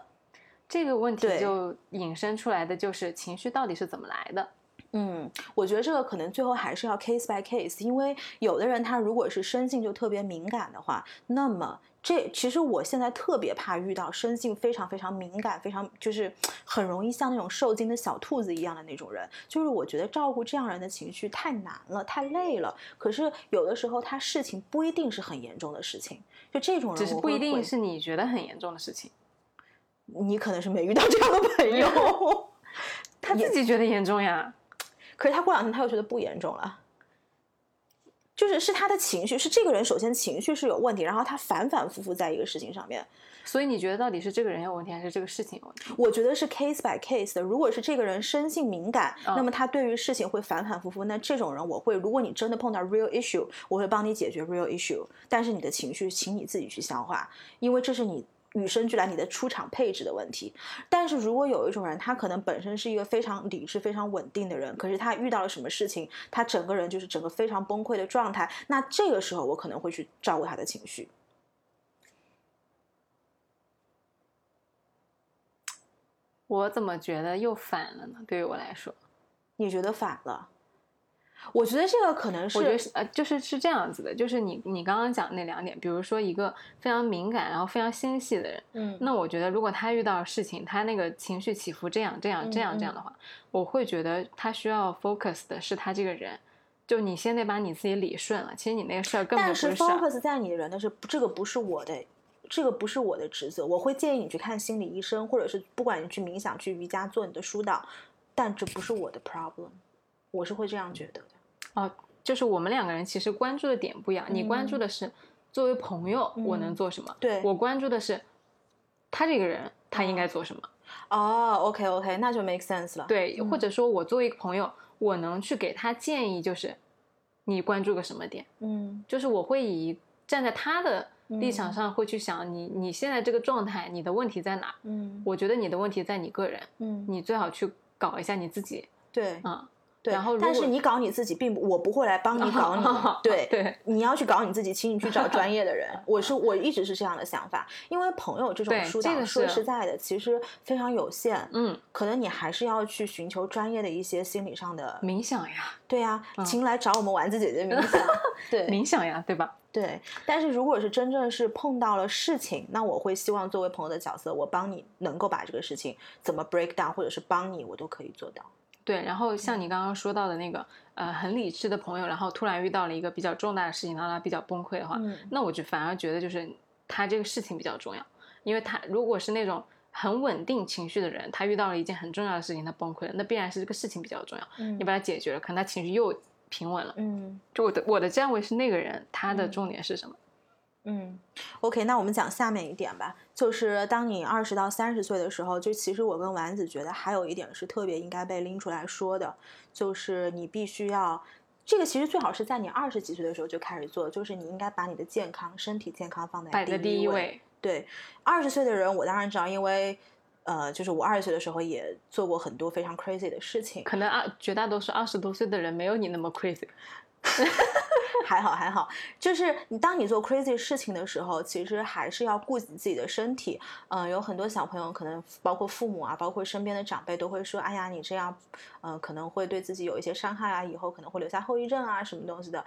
这个问题就引申出来的就是情绪到底是怎么来的？嗯，我觉得这个可能最后还是要 case by case，因为有的人他如果是生性就特别敏感的话，那么这其实我现在特别怕遇到生性非常非常敏感、非常就是很容易像那种受惊的小兔子一样的那种人。就是我觉得照顾这样人的情绪太难了，太累了。可是有的时候他事情不一定是很严重的事情，就这种人只是不一定是你觉得很严重的事情，你可能是没遇到这样的朋友，他自己觉得严重呀。可是他过两天他又觉得不严重了，就是是他的情绪，是这个人首先情绪是有问题，然后他反反复复在一个事情上面，所以你觉得到底是这个人有问题还是这个事情有问题？我觉得是 case by case 的。如果是这个人生性敏感，那么他对于事情会反反复复，那这种人我会，如果你真的碰到 real issue，我会帮你解决 real issue，但是你的情绪，请你自己去消化，因为这是你。与生俱来你的出场配置的问题。但是如果有一种人，他可能本身是一个非常理智、非常稳定的人，可是他遇到了什么事情，他整个人就是整个非常崩溃的状态，那这个时候我可能会去照顾他的情绪。我怎么觉得又反了呢？对于我来说，你觉得反了？我觉得这个可能是，我觉得呃，就是是这样子的，就是你你刚刚讲那两点，比如说一个非常敏感然后非常纤细的人，嗯，那我觉得如果他遇到事情，他那个情绪起伏这样这样这样这样的话，我会觉得他需要 focus 的是他这个人，就你先得把你自己理顺了，其实你那个事儿根本不是。但是 focus 在你的人的是这个不是我的，这个不是我的职责，我会建议你去看心理医生，或者是不管你去冥想、去瑜伽、做你的疏导，但这不是我的 problem，我是会这样觉得的。哦，就是我们两个人其实关注的点不一样，你关注的是作为朋友我能做什么，对我关注的是他这个人他应该做什么。哦，OK OK，那就 make sense 了。对，嗯或者说我作为一个朋友，我能去给他建议，就是你关注个什么点，嗯就是我会以站在他的立场嗯上会去想你你现在这个状态，你的问题在哪？嗯我觉得你的问题在你个人，嗯，你最好去搞一下你自己对啊。对。然后但是你搞你自己，并不，我不会来帮你搞你。对对，你要去搞你自己，请你去找 专业的人。我是我一直是这样的想法，因为朋友这种疏导，这个说实在的，其实非常有限。嗯，可能你还是要去寻求专业的一些心理上的。冥想呀，对呀、嗯请来找我们丸子姐姐冥想。对冥想呀，对吧？对，但是如果是真正是碰到了事情，那我会希望作为朋友的角色，我帮你能够把这个事情怎么 break down，或者是帮你，我都可以做到。对，然后嗯。像你刚刚说到的那个，呃，很理智的朋友，然后突然遇到了一个比较重大的事情，让他比较崩溃的话，嗯。那我就反而觉得就是他这个事情比较重要，因为他如果是那种很稳定情绪的人，他遇到了一件很重要的事情，他崩溃了，那必然是这个事情比较重要，嗯。你把它解决了，可能他情绪又平稳了。嗯。就我的我的站位是那个人，他的嗯。重点是什么？嗯，OK，那我们讲下面一点吧，就是当你二十到三十岁的时候，就其实我跟丸子觉得还有一点是特别应该被拎出来说的，就是你必须要。这个其实最好是在你二十几岁的时候就开始做，就是你应该把你的健康、身体健康放在摆在第一一位。对，二十岁的人，我当然知道，因为呃，就是我二十岁的时候也做过很多非常 crazy 的事情，可能二绝大多数二十多岁的人没有你那么 crazy。还好还好，就是你当你做 crazy 事情的时候，其实还是要顾及自己的身体。嗯、有很多小朋友，可能包括父母啊，包括身边的长辈，都会说：“哎呀，你这样，嗯、可能会对自己有一些伤害啊，以后可能会留下后遗症啊，什么东西的。”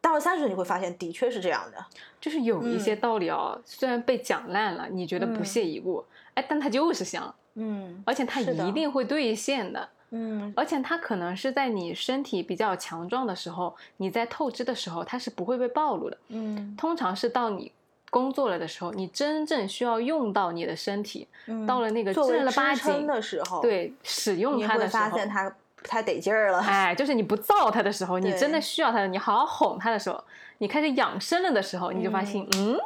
到了三十岁，你会发现，的确是这样的。就是有一些嗯道理哦，虽然被讲烂了，你觉得不嗯屑一顾，哎，但它就是香，嗯而且它一定会兑现的。嗯而且它可能是在你身体比较强壮的时候，你在透支的时候，它是不会被暴露的。嗯通常是到你工作了的时候，你真正需要用到你的身体，嗯，到了那个正儿八经的时候，，对使用它的时候，发现它不太得劲儿了。哎，就是你不造它的时候，你真的需要它的，你好好哄它的时候，你开始养生了的时候，你就发现，嗯，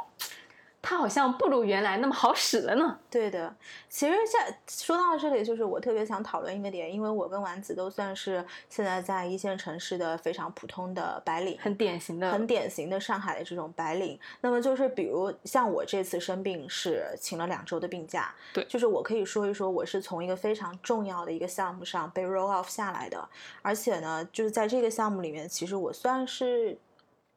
它好像不如原来那么好使了呢。对的，其实在说到这里，就是我特别想讨论一个点，因为我跟丸子都算是现在在一线城市的非常普通的白领，很典型的，很典型的上海的这种白领。那么就是比如像我这次生病是请了两周的病假，对就是我可以说一说我是从一个非常重要的一个项目上被 roll off 下来的，而且呢，就是在这个项目里面，其实我算是。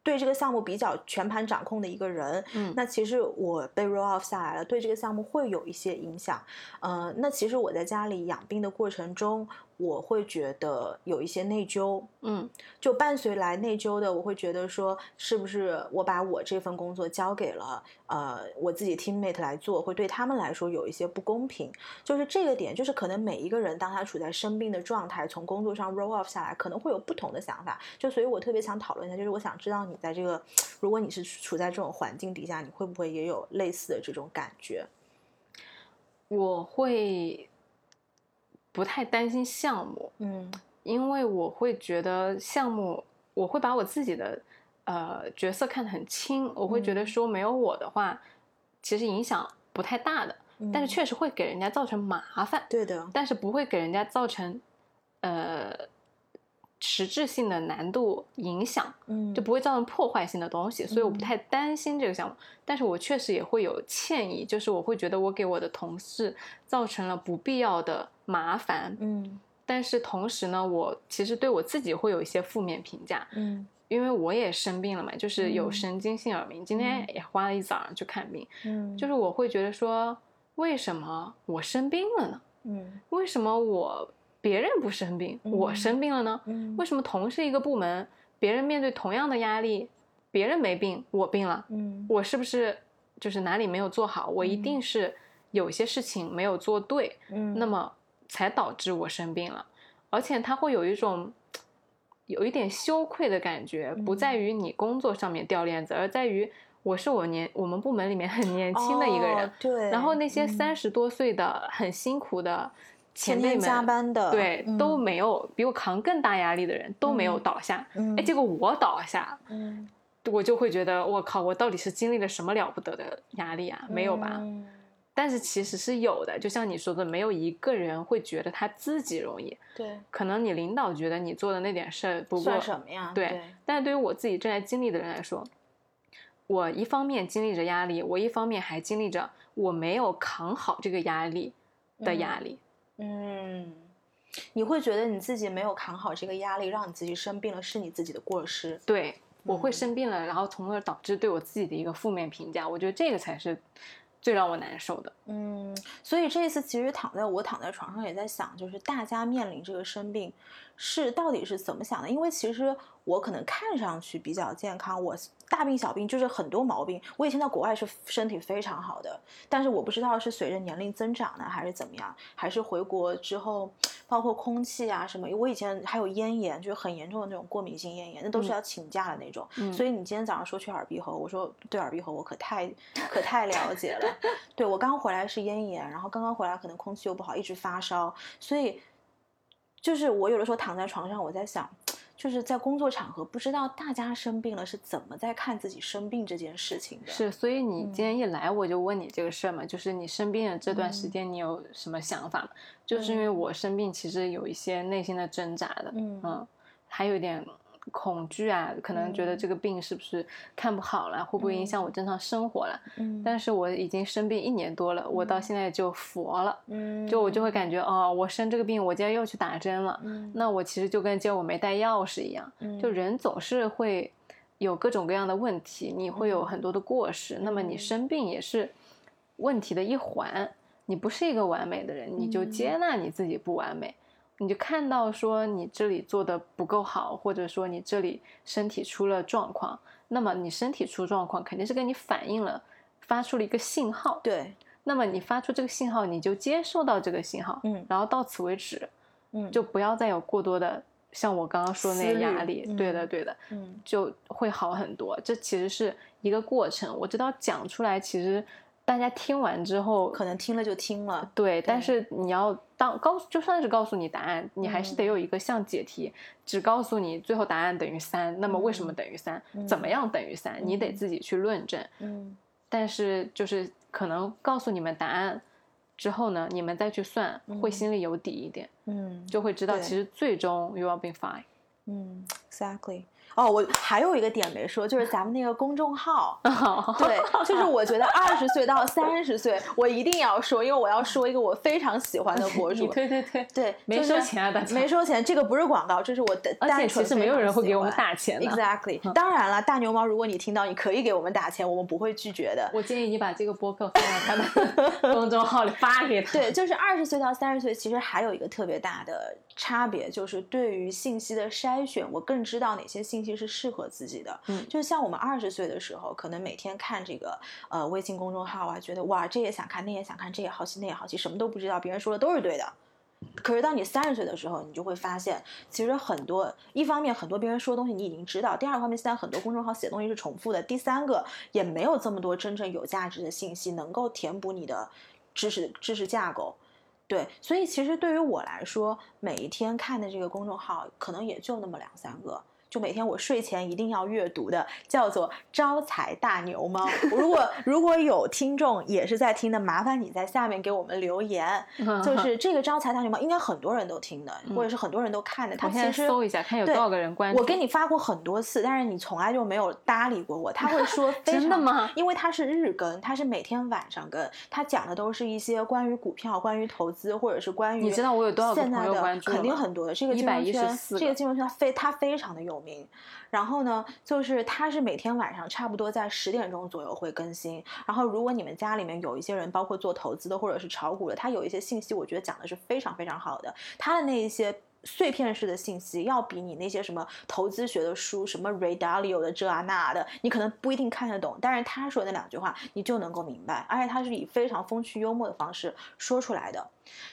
对这个项目比较全盘掌控的一个人，嗯那其实我被 roll off 下来了，对这个项目会有一些影响。呃，那其实我在家里养病的过程中，我会觉得有一些内疚，嗯就伴随来内疚的，我会觉得说，是不是我把我这份工作交给了呃我自己 teammate 来做，会对他们来说有一些不公平。就是这个点，就是可能每一个人当他处在生病的状态，从工作上 roll off 下来，可能会有不同的想法。就所以我特别想讨论一下，就是我想知道你在这个，如果你是处在这种环境底下，你会不会也有类似的这种感觉？我会不太担心项目，嗯。因为我会觉得项目，我会把我自己的呃角色看得很轻，我会觉得嗯。说没有我的话，其实影响不太大的，但是嗯确实会给人家造成麻烦，对的，但是不会给人家造成呃实质性的难度影响，嗯，就不会造成破坏性的东西，所以我不太担心这个项目。但是我确实也会有歉意，就是我会觉得我给我的同事造成了不必要的麻烦，嗯。但是同时呢，我其实对我自己会有一些负面评价，嗯。因为我也生病了嘛，就是有嗯。神经性耳鸣，今天也花了一早上去看病，嗯，就是我会觉得说，为什么我生病了呢？嗯。为什么我别人不生病，我嗯生病了呢？嗯？为什么同是一个部门，别人面对同样的压力，别人没病，我病了？嗯？我是不是就是哪里没有做好？我一嗯。定是有些事情没有做对，嗯，那么才导致我生病了。而且他会有一种有一点羞愧的感觉，不在嗯于你工作上面掉链子，而在于我是我年我们部门里面很年轻的一个人，哦对，然后那些嗯三十多岁的很辛苦的前辈们，加班的，对，都嗯没有比我扛更大压力的人都没有嗯倒下，嗯哎，结果我倒下，嗯我就会觉得我靠，我到底是经历了什么了不得的压力啊？没有吧？嗯但是其实是有的，就像你说的，没有一个人会觉得他自己容易，对，可能你领导觉得你做的那点事儿不过算什么呀？对，但是对于我自己正在经历的人来说，我一方面经历着压力，我一方面还经历着我没有扛好这个压力的压力。嗯，你会觉得你自己没有扛好这个压力，让你自己生病了，是你自己的过失。对，我会嗯生病了，然后从而导致对我自己的一个负面评价。我觉得这个才是最让我难受的。嗯，所以这一次其实躺在我躺在床上也在想，就是大家面临这个生病，是到底是怎么想的？因为其实我可能看上去比较健康，我大病小病就是很多毛病。我以前在国外是身体非常好的，但是我不知道是随着年龄增长呢，还是怎么样，还是回国之后，包括空气啊什么，我以前还有咽炎，就是很严重的那种过敏性咽炎，那都是嗯要请假的那种。嗯所以你今天早上说去耳鼻喉，我说对耳鼻喉我可太可太了解了。对我刚回来是咽炎，然后刚刚回来可能空气又不好，一直发烧，所以就是我有的时候躺在床上，我在想，就是在工作场合，不知道大家生病了是怎么在看自己生病这件事情的。，是，所以你嗯今天一来，我就问你这个事儿嘛，就是你生病的这段时嗯间，你有什么想法吗？就是因为我生病，其实有一些内心的挣扎的，嗯嗯，还有一点恐惧啊，可能觉得嗯。这个病是不是看不好了，会不会影响我正常生活了？嗯。但是我已经生病一年多了，我到嗯。现在就佛了，嗯，就我就会感觉哦，我生这个病，我今天又去打针了，嗯，那我其实就跟今天我没带钥匙一样，就嗯人总是会有各种各样的问题，你会有很多的过失，那么你嗯。生病也是问题的一环。你不是一个完美的人，你就嗯。接纳你自己不完美，你就看到说你这里做的不够好，或者说你这里身体出了状况，那么你身体出状况肯定是跟你反映了，发出了一个信号。对，那么你发出这个信号，你就接受到这个信号，嗯然后到此为止，嗯，就不要再有过多的像我刚刚说的那个压力。对的，嗯对的，嗯就会好很多。这其实是一个过程，我知道讲出来，其实大家听完之后可能听了就听了。对，但是你要当告，就算是告诉你答案，你还是得嗯有一个像解题，只告诉你最后答案等于三，那么为什么嗯等于三？怎么样等于三？你得嗯自己去论证。嗯但是就是可能告诉你们答案之后呢，你们再去算，会嗯心里有底一点，嗯，就会知道其实最终 you will be fine。嗯，exactly。哦，我还有一个点没说，就是咱们那个公众号，对，就是我觉得二十岁到三十岁，我一定要说，因为我要说一个我非常喜欢的博主，对对对，对，没收钱啊大家没收钱，这个不是广告，这是我的而且单纯其实没有人会给我们打钱的。Exactly，当然了，大牛猫，如果你听到，你可以给我们打钱，我们不会拒绝的。我建议你把这个播客放在他的 公众号里发给他。对，就是二十岁到三十岁，其实还有一个特别大的差别，就是对于信息的筛选，我更知道哪些信息是适合自己的。嗯就是像我们二十岁的时候，可能每天看这个呃微信公众号啊，觉得哇这也想看，那也想看，这也好奇，那也好奇，什么都不知道，别人说的都是对的。可是当你三十岁的时候，你就会发现，其实很多一方面很多别人说的东西你已经知道，第二个方面现在很多公众号写的东西是重复的，第三个也没有这么多真正有价值的信息能够填补你的知识知识架构。对，所以其实对于我来说，每一天看的这个公众号可能也就那么两三个，就每天我睡前一定要阅读的，叫做《招财大牛猫》。如果 如果有听众也是在听的，麻烦你在下面给我们留言。就 是这个《招财大牛猫》，应该很多人都听的，或者是很多人都看的。他其实搜一下，看有多少个人关注。我给你发过很多次，但是你从来就没有搭理过我。他会说 真的吗？因为他是日更，他是每天晚上更，他讲的都是一些关于股票、关于投资，或者是关于你知道我有多少个朋友关注肯定很多的。这个金融圈，这个金融圈非他非常的有名。然后呢，就是他是每天晚上差不多在十点钟左右会更新。然后如果你们家里面有一些人，包括做投资的或者是炒股的，他有一些信息，我觉得讲的是非常非常好的。他的那一些碎片式的信息，要比你那些什么投资学的书，什么 Ray Dalio 的这啊那的，你可能不一定看得懂。但是他说那两句话，你就能够明白。而且他是以非常风趣幽默的方式说出来的。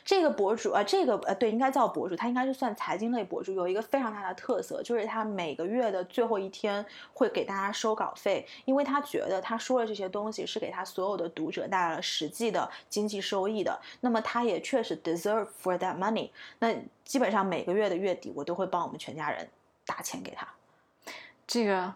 这个博主啊，这个呃，对，应该叫博主，他应该是算财经类博主，有一个非常大的特色，就是他每个月的最后一天会给大家收稿费，因为他觉得他说的这些东西是给他所有的读者带来了实际的经济收益的，那么他也确实 deserve for that money。那基本上每个月的月底，我都会帮我们全家人打钱给他。这个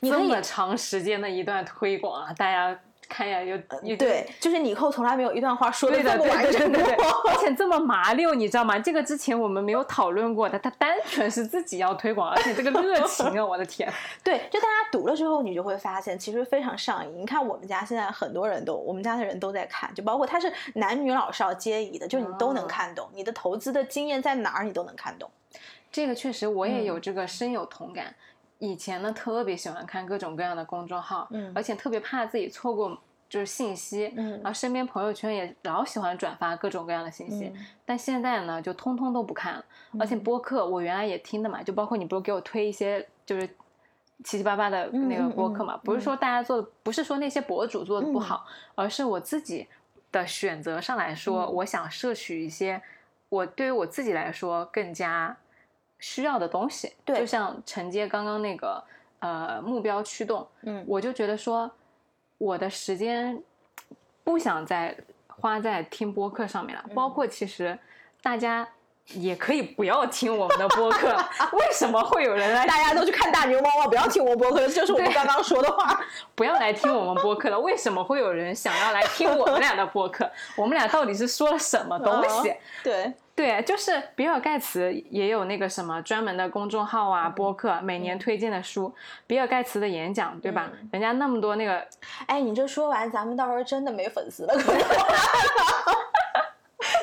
这么长时间的一段推广啊，大家。看呀，有有对，就是你以后从来没有一段话说的这么完整过，而且 这么麻溜，你知道吗？这个之前我们没有讨论过的，他单纯是自己要推广，而且这个热情啊，我的天！对，就大家读了之后，你就会发现其实非常上瘾。你看我们家现在很多人都，我们家的人都在看，就包括他是男女老少皆宜的，就你都能看懂。你的投资的经验在哪儿，你都能看懂。这个确实我也有这个深有同感。以前呢，特别喜欢看各种各样的公众号，嗯，而且特别怕自己错过就是信息，嗯，然后身边朋友圈也老喜欢转发各种各样的信息，但现在呢，就通通都不看了。而且播客我原来也听的嘛，就包括你不是给我推一些就是七七八八的那个播客嘛，不是说大家做的，不是说那些博主做的不好，而是我自己的选择上来说，我想摄取一些我对于我自己来说更加。需要的东西，对，就像承接刚刚那个呃目标驱动，嗯，我就觉得说我的时间不想再花在听播客上面了，包括其实大家。也可以不要听我们的播客，为什么会有人来？大家都去看大牛猫猫，不要听我们播客，就是我们刚刚说的话，不要来听我们播客了。为什么会有人想要来听我们俩的播客？我们俩到底是说了什么东西？对对，就是比尔盖茨也有那个什么专门的公众号啊，播客每年推荐的书，比尔盖茨的演讲，对吧？人家那么多那个，哎，你这说完，咱们到时候真的没粉丝了。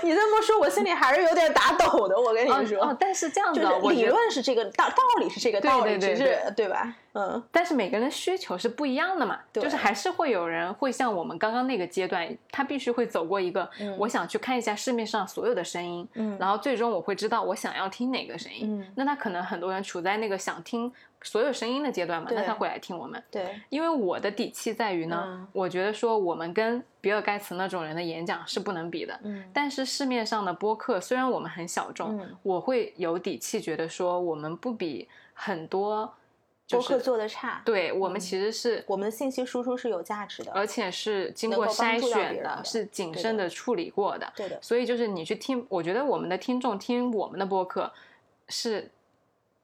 你这么说，我心里还是有点打抖的。我跟你说，哦，但是这样子，理论是这个道道理是这个道理，只是对吧？嗯，但是每个人的需求是不一样的嘛，就是还是会有人会像我们刚刚那个阶段，他必须会走过一个，我想去看一下市面上所有的声音，嗯，然后最终我会知道我想要听哪个声音，嗯，那他可能很多人处在那个想听。所有声音的阶段嘛，那他会来听我们。对，因为我的底气在于呢，我觉得说我们跟比尔盖茨那种人的演讲是不能比的。嗯，但是市面上的播客虽然我们很小众，我会有底气觉得说我们不比很多播客做的差。对我们其实是我们的信息输出是有价值的，而且是经过筛选的，是谨慎的处理过的。对的。所以就是你去听，我觉得我们的听众听我们的播客是。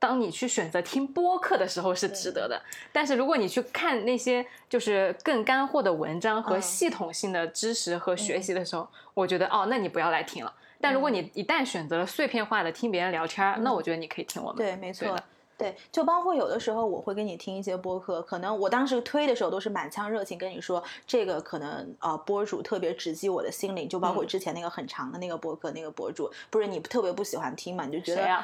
当你去选择听播客的时候是值得的，但是如果你去看那些就是更干货的文章和系统性的知识和学习的时候，我觉得哦，那你不要来听了。但如果你一旦选择了碎片化的听别人聊天，那我觉得你可以听我们。对，没错，对，就包括有的时候我会跟你听一些播客，可能我当时推的时候都是满腔热情跟你说，这个可能呃博主特别直击我的心灵，就包括之前那个很长的那个播客那个博主，不是你特别不喜欢听嘛，你就觉得。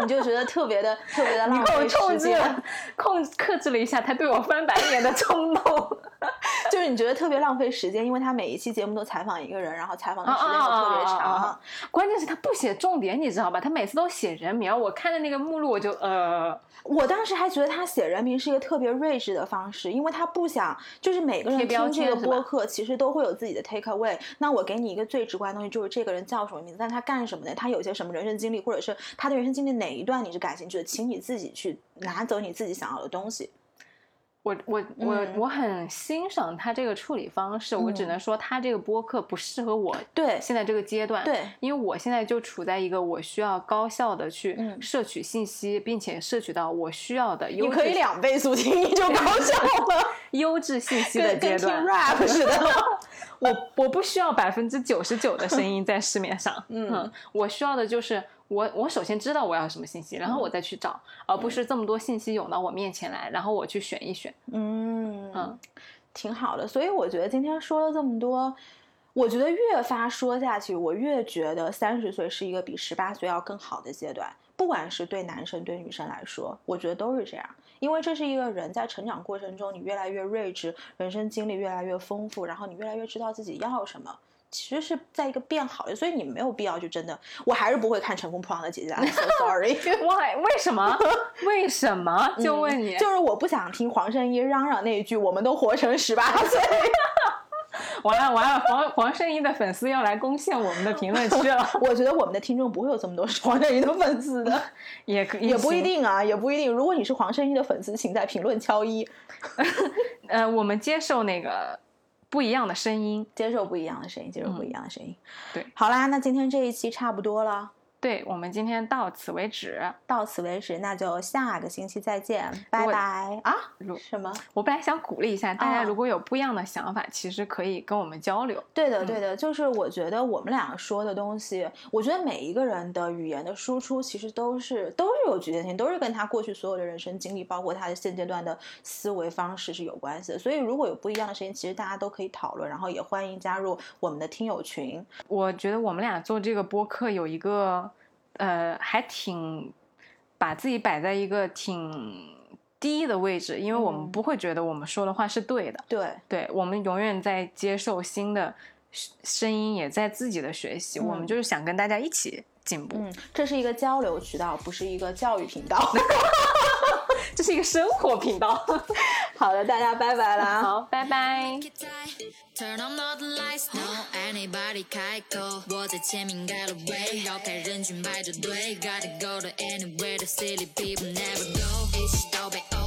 你就觉得特别的、特别的浪费时间，控克制了一下他对我翻白眼的冲动，就是你觉得特别浪费时间，因为他每一期节目都采访一个人，然后采访的时间又特别长，关键是他不写重点，你知道吧？他每次都写人名，我看的那个目录我就呃，我当时还觉得他写人名是一个特别睿智的方式，因为他不想就是每个人听这个播客其实都会有自己的 take away，那我给你一个最直观的东西，就是这个人叫什么名字，但他干什么的，他有些什么人生经历，或者是他的人生经历哪。哪一段你是感兴趣的，请你自己去拿走你自己想要的东西。我我我我很欣赏他这个处理方式，我只能说他这个播客不适合我。对，现在这个阶段，对，因为我现在就处在一个我需要高效的去摄取信息，并且摄取到我需要的。你可以两倍速听，你就高效了。优质信息的阶段，跟听 rap 似的。我我不需要百分之九十九的声音在市面上，嗯，我需要的就是我我首先知道我要什么信息，然后我再去找，而不是这么多信息涌到我面前来，然后我去选一选。嗯嗯，挺好的。所以我觉得今天说了这么多，我觉得越发说下去，我越觉得三十岁是一个比十八岁要更好的阶段。不管是对男生对女生来说，我觉得都是这样，因为这是一个人在成长过程中，你越来越睿智，人生经历越来越丰富，然后你越来越知道自己要什么，其实是在一个变好的，所以你没有必要就真的，我还是不会看《乘风破浪的姐姐 》，so sorry。Why？为什么？为什么？就问你，就是我不想听黄圣依嚷嚷那一句，我们都活成十八岁。完了完了，黄黄圣依的粉丝要来攻陷我们的评论区了。我觉得我们的听众不会有这么多黄圣依的粉丝的，也可也不一定啊，也不一定。如果你是黄圣依的粉丝，请在评论敲一。呃，我们接受那个不一样的声音，接受不一样的声音，接受不一样的声音。对，好啦，那今天这一期差不多了。对我们今天到此为止，到此为止，那就下个星期再见，拜拜啊！什么？我本来想鼓励一下大家，如果有不一样的想法，其实可以跟我们交流。对的，对的，就是我觉得我们俩说的东西，我觉得每一个人的语言的输出其实都是都是有局限性，都是跟他过去所有的人生经历，包括他的现阶段的思维方式是有关系的。所以如果有不一样的声音，其实大家都可以讨论，然后也欢迎加入我们的听友群。我觉得我们俩做这个播客有一个。呃，还挺把自己摆在一个挺低的位置，因为我们不会觉得我们说的话是对的。对，对我们永远在接受新的声音，也在自己的学习。我们就是想跟大家一起进步。嗯，这是一个交流渠道，不是一个教育频道。这是一个生活频道。好的，大家拜拜啦！好，拜拜。Turn on all the lights, no anybody 开口，我在前面盖了位，绕开人群排着队，Gotta go to anywhere the silly people never go。一起到北欧，